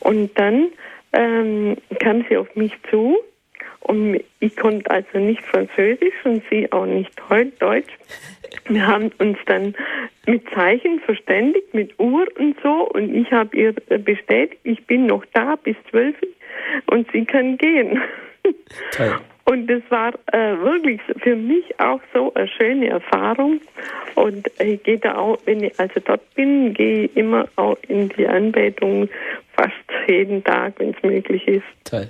Und dann ähm, kam sie auf mich zu und ich konnte also nicht Französisch und sie auch nicht Deutsch. Wir haben uns dann mit Zeichen verständigt, mit Uhr und so. Und ich habe ihr bestätigt, ich bin noch da bis zwölf und sie kann gehen. Toll. Und das war äh, wirklich für mich auch so eine schöne Erfahrung. Und ich gehe da auch, wenn ich also dort bin, gehe ich immer auch in die Anbetung fast jeden Tag, wenn es möglich ist. Toll.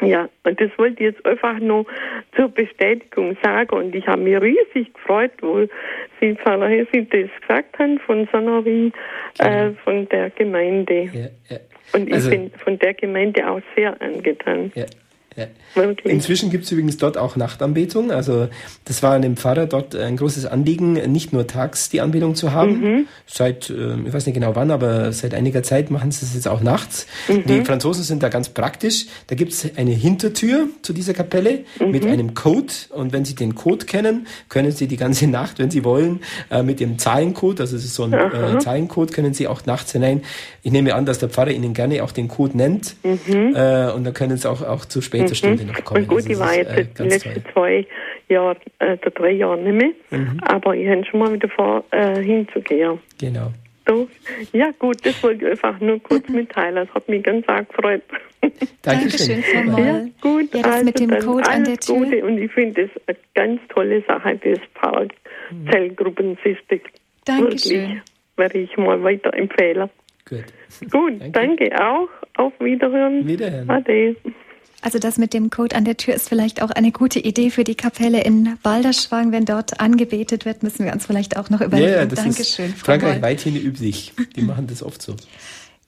Ja, und das wollte ich jetzt einfach nur zur Bestätigung sagen. Und ich habe mich riesig gefreut, wo Sie, Pfarrer Hesse, das gesagt haben von Sonnerie, äh, von der Gemeinde. Ja, ja. Und ich also, bin von der Gemeinde auch sehr angetan. Ja. Ja. Inzwischen gibt es übrigens dort auch Nachtanbetung. Also das war dem Pfarrer dort ein großes Anliegen, nicht nur tags die Anbetung zu haben. Mhm. Seit, äh, ich weiß nicht genau wann, aber seit einiger Zeit machen sie es jetzt auch nachts. Mhm. Die Franzosen sind da ganz praktisch. Da gibt es eine Hintertür zu dieser Kapelle mhm. mit einem Code. Und wenn Sie den Code kennen, können Sie die ganze Nacht, wenn Sie wollen, äh, mit dem Zahlencode, also es ist so ein äh, Zahlencode, können Sie auch nachts hinein. Ich nehme an, dass der Pfarrer Ihnen gerne auch den Code nennt. Mhm. Äh, und dann können Sie auch, auch zu spät Stunde noch kommen. Und gut, also ich war jetzt äh, die letzten zwei Jahre, äh, drei Jahre nicht mehr, mhm. aber ich habe schon mal wieder vor, äh, hinzugehen. Genau. So. Ja, gut, das wollte ich einfach nur kurz mitteilen. Das hat mich ganz arg gefreut. Dankeschön, Moll. Ja, gut. Ja, das also mit dem Code an der Tür. Gute und ich finde das eine ganz tolle Sache, das Park Zellgruppensystem. Dankeschön. Wirklich, werde ich mal weiterempfehlen. Gut. Gut, danke. danke auch. Auf Wiederhören. Wiederhören. Ade. Also das mit dem Code an der Tür ist vielleicht auch eine gute Idee für die Kapelle in Balderschwang. Wenn dort angebetet wird, müssen wir uns vielleicht auch noch überlegen. Ja, das Dankeschön. Ist Frankreich weithin üblich. Die machen das oft so.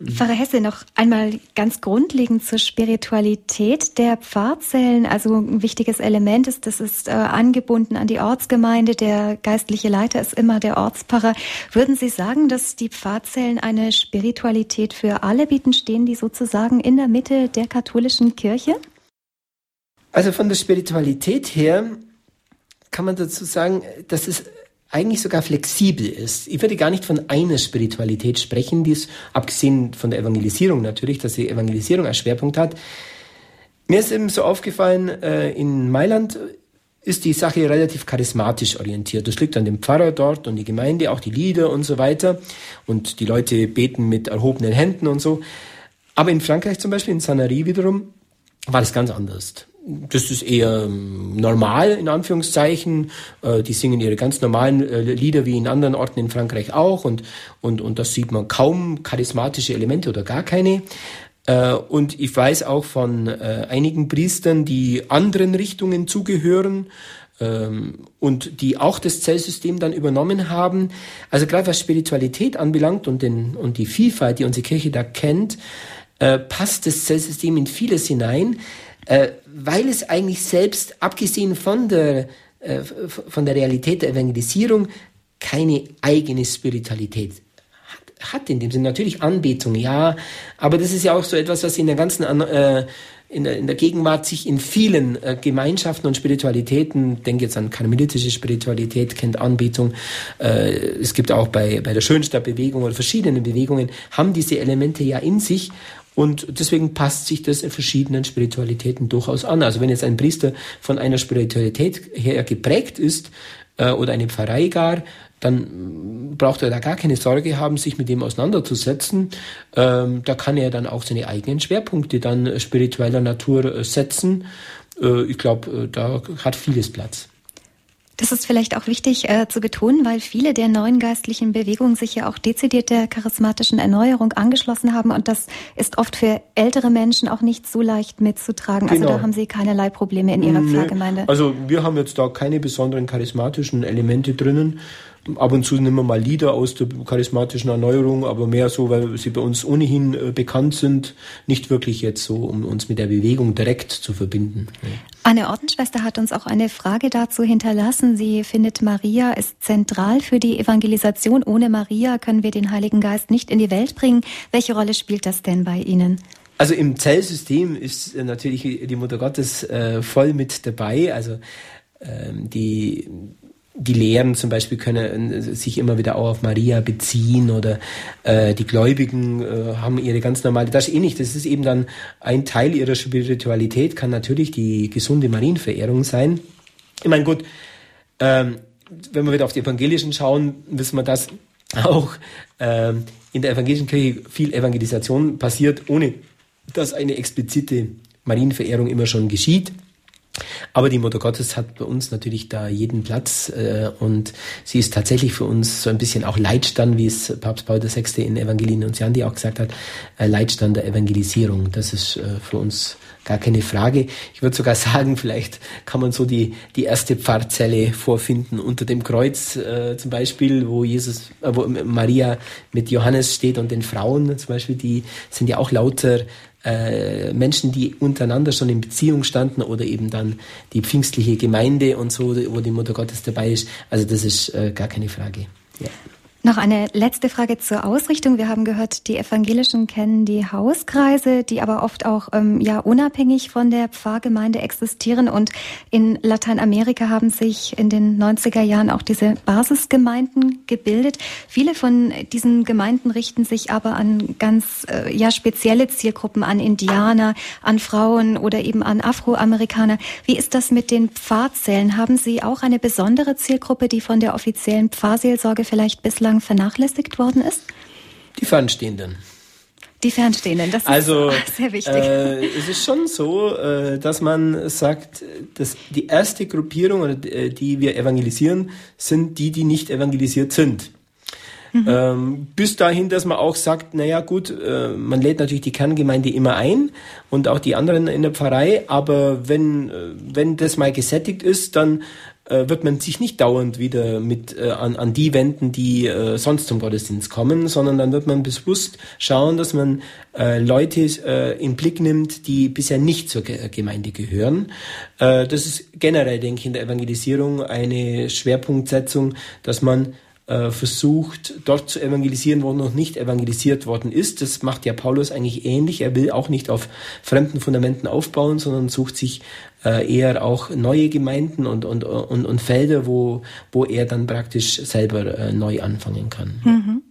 Pfarrer Hesse, noch einmal ganz grundlegend zur Spiritualität der Pfarrzellen. Also ein wichtiges Element ist, das ist äh, angebunden an die Ortsgemeinde. Der geistliche Leiter ist immer der Ortspfarrer. Würden Sie sagen, dass die Pfarrzellen eine Spiritualität für alle bieten? Stehen die sozusagen in der Mitte der katholischen Kirche? Also von der Spiritualität her kann man dazu sagen, dass es eigentlich sogar flexibel ist. Ich würde gar nicht von einer Spiritualität sprechen, die es, abgesehen von der Evangelisierung natürlich, dass die Evangelisierung als Schwerpunkt hat. Mir ist eben so aufgefallen, äh, in Mailand ist die Sache relativ charismatisch orientiert. Das liegt an dem Pfarrer dort und die Gemeinde, auch die Lieder und so weiter. Und die Leute beten mit erhobenen Händen und so. Aber in Frankreich zum Beispiel, in Sanary wiederum, war das ganz anders. Das ist eher ähm, normal, in Anführungszeichen. Äh, die singen ihre ganz normalen äh, Lieder wie in anderen Orten in Frankreich auch. Und, und, und das sieht man kaum charismatische Elemente oder gar keine. Äh, und ich weiß auch von einigen Priestern, die anderen Richtungen zugehören ähm, und die auch das Zellsystem dann übernommen haben. Also gerade was Spiritualität anbelangt und, den, und die Vielfalt, die unsere Kirche da kennt, passt das Zellsystem in vieles hinein, weil es eigentlich selbst, abgesehen von der, von der Realität der Evangelisierung, keine eigene Spiritualität hat in dem Sinne. Natürlich Anbetung, ja, aber das ist ja auch so etwas, was in der ganzen äh, in, der, in der Gegenwart sich in vielen äh, Gemeinschaften und Spiritualitäten, denke jetzt an karmelitische Spiritualität, kennt Anbetung, äh, es gibt auch bei, bei der Schönstadtbewegung oder verschiedenen Bewegungen, haben diese Elemente ja in sich und deswegen passt sich das in verschiedenen Spiritualitäten durchaus an. Also wenn jetzt ein Priester von einer Spiritualität her geprägt ist, äh, oder eine Pfarrei gar, dann braucht er da gar keine Sorge haben, sich mit dem auseinanderzusetzen. Ähm, da kann er dann auch seine eigenen Schwerpunkte dann spiritueller Natur äh, setzen. Äh, ich glaube, äh, da hat vieles Platz. Das ist vielleicht auch wichtig äh, zu betonen, weil viele der neuen geistlichen Bewegungen sich ja auch dezidiert der charismatischen Erneuerung angeschlossen haben und das ist oft für ältere Menschen auch nicht so leicht mitzutragen. Also genau. Also da haben Sie keinerlei Probleme in Ihrer. Pfarrgemeinde. Also wir haben jetzt da keine besonderen charismatischen Elemente drinnen. Ab und zu nehmen wir mal Lieder aus der charismatischen Erneuerung, aber mehr so, weil sie bei uns ohnehin äh, bekannt sind, nicht wirklich jetzt so, um uns mit der Bewegung direkt zu verbinden. Eine Ordensschwester hat uns auch eine Frage dazu hinterlassen. Sie findet, Maria ist zentral für die Evangelisation. Ohne Maria können wir den Heiligen Geist nicht in die Welt bringen. Welche Rolle spielt das denn bei Ihnen? Also im Zellsystem ist natürlich die Mutter Gottes äh, voll mit dabei. Also ähm, die die Lehren zum Beispiel können äh, sich immer wieder auch auf Maria beziehen oder äh, die Gläubigen äh, haben ihre ganz normale, das ist ähnlich, das ist eben dann ein Teil ihrer Spiritualität, kann natürlich die gesunde Marienverehrung sein. Ich meine, gut, ähm, wenn wir wieder auf die Evangelischen schauen, wissen wir, dass auch ähm, in der evangelischen Kirche viel Evangelisation passiert, ohne dass eine explizite Marienverehrung immer schon geschieht. Aber die Mutter Gottes hat bei uns natürlich da jeden Platz äh, und sie ist tatsächlich für uns so ein bisschen auch Leitstand, wie es Papst Paul VI. in Evangelien und Siandi auch gesagt hat, äh, Leitstand der Evangelisierung. Das ist äh, für uns gar keine Frage. Ich würde sogar sagen, vielleicht kann man so die, die erste Pfarrzelle vorfinden unter dem Kreuz äh, zum Beispiel, wo Jesus, äh, wo Maria mit Johannes steht und den Frauen zum Beispiel, die sind ja auch lauter äh, Menschen, die untereinander schon in Beziehung standen oder eben dann die pfingstliche Gemeinde und so, wo die Mutter Gottes dabei ist. Also das ist äh, gar keine Frage. Ja. Noch eine letzte Frage zur Ausrichtung. Wir haben gehört, die Evangelischen kennen die Hauskreise, die aber oft auch ähm, ja unabhängig von der Pfarrgemeinde existieren. Und in Lateinamerika haben sich in den 90er Jahren auch diese Basisgemeinden gebildet. Viele von diesen Gemeinden richten sich aber an ganz äh, ja spezielle Zielgruppen, an Indianer, an Frauen oder eben an Afroamerikaner. Wie ist das mit den Pfarrzellen? Haben Sie auch eine besondere Zielgruppe, die von der offiziellen Pfarrseelsorge vielleicht bislang bislang vernachlässigt worden ist? Die Fernstehenden. Die Fernstehenden, das ist also, sehr wichtig. Äh, es ist schon so, äh, dass man sagt, dass die erste Gruppierung, äh, die wir evangelisieren, sind die, die nicht evangelisiert sind. Mhm. Ähm, bis dahin, dass man auch sagt, naja gut, äh, man lädt natürlich die Kerngemeinde immer ein und auch die anderen in der Pfarrei, aber wenn, äh, wenn das mal gesättigt ist, dann äh, wird man sich nicht dauernd wieder mit äh, an, an die wenden, die äh, sonst zum Gottesdienst kommen, sondern dann wird man bewusst schauen, dass man äh, Leute äh, in Blick nimmt, die bisher nicht zur Ge Gemeinde gehören. Äh, das ist generell, denke ich, in der Evangelisierung eine Schwerpunktsetzung, dass man äh, versucht, dort zu evangelisieren, wo noch nicht evangelisiert worden ist. Das macht ja Paulus eigentlich ähnlich. Er will auch nicht auf fremden Fundamenten aufbauen, sondern sucht sich äh, eher auch neue Gemeinden und, und, und, und Felder, wo, wo er dann praktisch selber äh, neu anfangen kann. Mhm.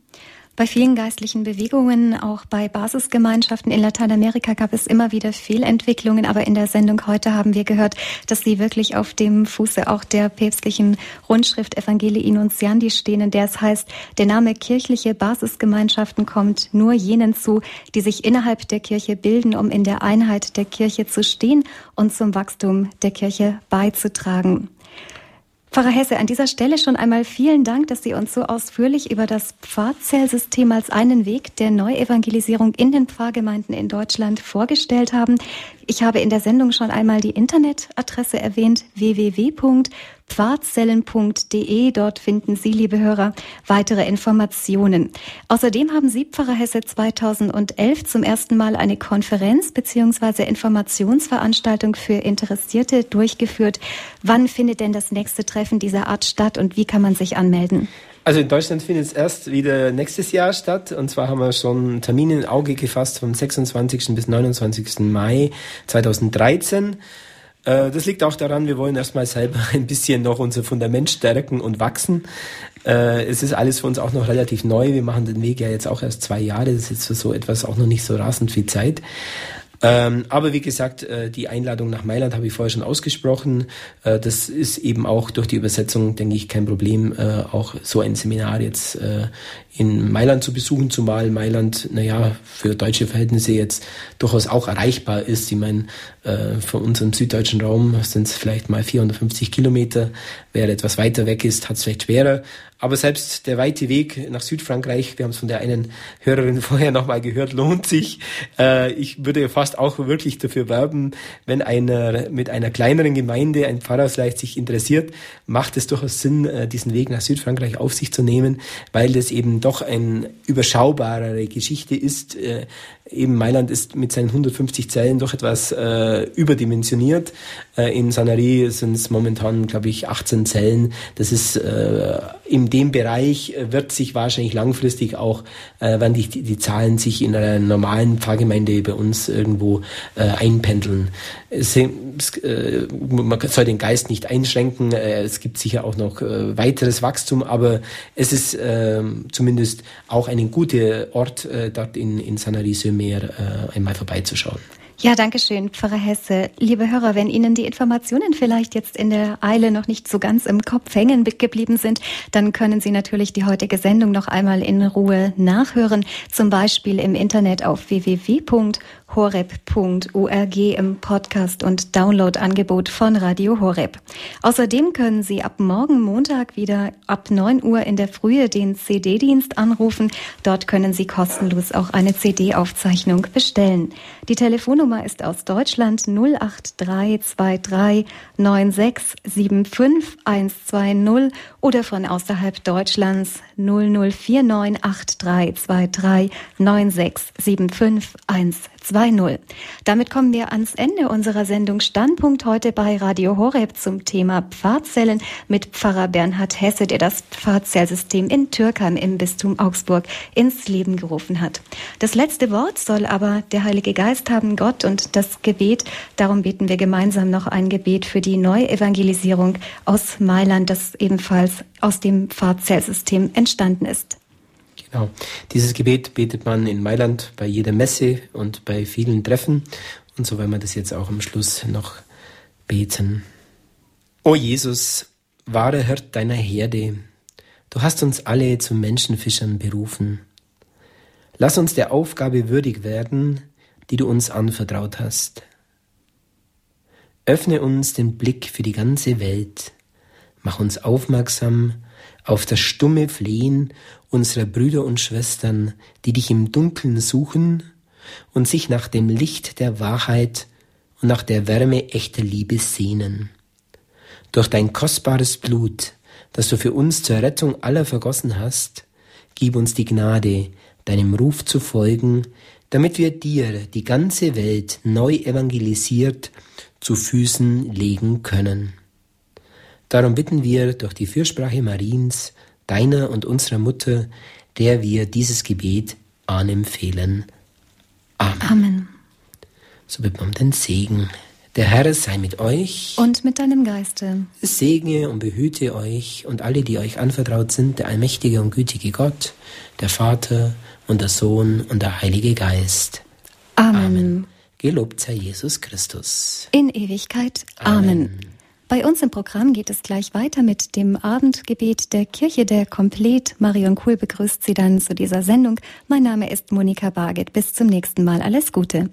Bei vielen geistlichen Bewegungen, auch bei Basisgemeinschaften in Lateinamerika gab es immer wieder Fehlentwicklungen, aber in der Sendung heute haben wir gehört, dass sie wirklich auf dem Fuße auch der päpstlichen Rundschrift Evangelii Nuntiandi stehen, in der es heißt, der Name kirchliche Basisgemeinschaften kommt nur jenen zu, die sich innerhalb der Kirche bilden, um in der Einheit der Kirche zu stehen und zum Wachstum der Kirche beizutragen. Pfarrer Hesse, an dieser Stelle schon einmal vielen Dank, dass Sie uns so ausführlich über das Pfarrzellsystem als einen Weg der Neuevangelisierung in den Pfarrgemeinden in Deutschland vorgestellt haben. Ich habe in der Sendung schon einmal die Internetadresse erwähnt, www.pfarrzellen.de. Dort finden Sie, liebe Hörer, weitere Informationen. Außerdem haben Sie, Pfarrer Hesse, 2011 zum ersten Mal eine Konferenz bzw. Informationsveranstaltung für Interessierte durchgeführt. Wann findet denn das nächste Treffen dieser Art statt und wie kann man sich anmelden? Also in Deutschland findet es erst wieder nächstes Jahr statt. Und zwar haben wir schon Termine in Auge gefasst vom 26. bis 29. Mai 2013. Äh, das liegt auch daran, wir wollen erstmal selber ein bisschen noch unser Fundament stärken und wachsen. Äh, es ist alles für uns auch noch relativ neu. Wir machen den Weg ja jetzt auch erst zwei Jahre. Das ist jetzt für so etwas auch noch nicht so rasend viel Zeit. Ähm, aber wie gesagt, äh, die Einladung nach Mailand habe ich vorher schon ausgesprochen. Äh, das ist eben auch durch die Übersetzung, denke ich, kein Problem, äh, auch so ein Seminar jetzt äh, in Mailand zu besuchen, zumal Mailand, naja, für deutsche Verhältnisse jetzt durchaus auch erreichbar ist. Ich meine, äh, von unserem süddeutschen Raum sind es vielleicht mal 450 Kilometer. Wer etwas weiter weg ist, hat es vielleicht schwerer. Aber selbst der weite Weg nach Südfrankreich, wir haben es von der einen Hörerin vorher nochmal gehört, lohnt sich. Äh, ich würde fast auch wirklich dafür werben, wenn einer mit einer kleineren Gemeinde, ein Pfarrer vielleicht sich interessiert, macht es durchaus Sinn, äh, diesen Weg nach Südfrankreich auf sich zu nehmen, weil das eben doch eine überschaubarere Geschichte ist. Äh, eben Mailand ist mit seinen 150 Zellen doch etwas äh, überdimensioniert. Äh, in Sanary sind es momentan, glaube ich, 18 Zellen. Das ist äh, in dem Bereich äh, wird sich wahrscheinlich langfristig auch, äh, wenn die, die Zahlen sich in einer normalen Pfarrgemeinde bei uns irgendwo äh, einpendeln. Es, äh, man soll den Geist nicht einschränken. Äh, es gibt sicher auch noch äh, weiteres Wachstum, aber es ist äh, zumindest auch ein guter Ort äh, dort in, in Sanary-sur-Mer äh, einmal vorbeizuschauen. Ja, danke schön, Pfarrer Hesse. Liebe Hörer, wenn Ihnen die Informationen vielleicht jetzt in der Eile noch nicht so ganz im Kopf hängen geblieben sind, dann können Sie natürlich die heutige Sendung noch einmal in Ruhe nachhören, zum Beispiel im Internet auf www horeb.org im Podcast- und Downloadangebot von Radio Horeb. Außerdem können Sie ab morgen Montag wieder ab 9 Uhr in der Frühe den CD-Dienst anrufen. Dort können Sie kostenlos auch eine CD-Aufzeichnung bestellen. Die Telefonnummer ist aus Deutschland 08323 9675 120 oder von außerhalb Deutschlands 0049 8323 9675 120. Damit kommen wir ans Ende unserer Sendung Standpunkt heute bei Radio Horeb zum Thema Pfarrzellen mit Pfarrer Bernhard Hesse, der das Pfarrzellsystem in Türkheim im Bistum Augsburg ins Leben gerufen hat. Das letzte Wort soll aber der Heilige Geist haben, Gott und das Gebet. Darum beten wir gemeinsam noch ein Gebet für die Neuevangelisierung aus Mailand, das ebenfalls aus dem Pfarrzellsystem entstanden ist. Genau. Dieses Gebet betet man in Mailand bei jeder Messe und bei vielen Treffen. Und so wollen wir das jetzt auch am Schluss noch beten. O Jesus, wahrer Hirt deiner Herde, du hast uns alle zu Menschenfischern berufen. Lass uns der Aufgabe würdig werden, die du uns anvertraut hast. Öffne uns den Blick für die ganze Welt, mach uns aufmerksam auf das stumme Flehen unserer Brüder und Schwestern, die dich im Dunkeln suchen und sich nach dem Licht der Wahrheit und nach der Wärme echter Liebe sehnen. Durch dein kostbares Blut, das du für uns zur Rettung aller vergossen hast, gib uns die Gnade, deinem Ruf zu folgen, damit wir dir die ganze Welt neu evangelisiert zu Füßen legen können. Darum bitten wir durch die Fürsprache Mariens, deiner und unserer Mutter, der wir dieses Gebet anempfehlen. Amen. Amen. So bitten wir den Segen. Der Herr sei mit euch. Und mit deinem Geiste. Segne und behüte euch und alle, die euch anvertraut sind, der allmächtige und gütige Gott, der Vater und der Sohn und der Heilige Geist. Amen. Amen. Gelobt sei Jesus Christus. In Ewigkeit. Amen. Bei uns im Programm geht es gleich weiter mit dem Abendgebet der Kirche der Komplet. Marion Kuhl begrüßt Sie dann zu dieser Sendung. Mein Name ist Monika Barget. Bis zum nächsten Mal. Alles Gute.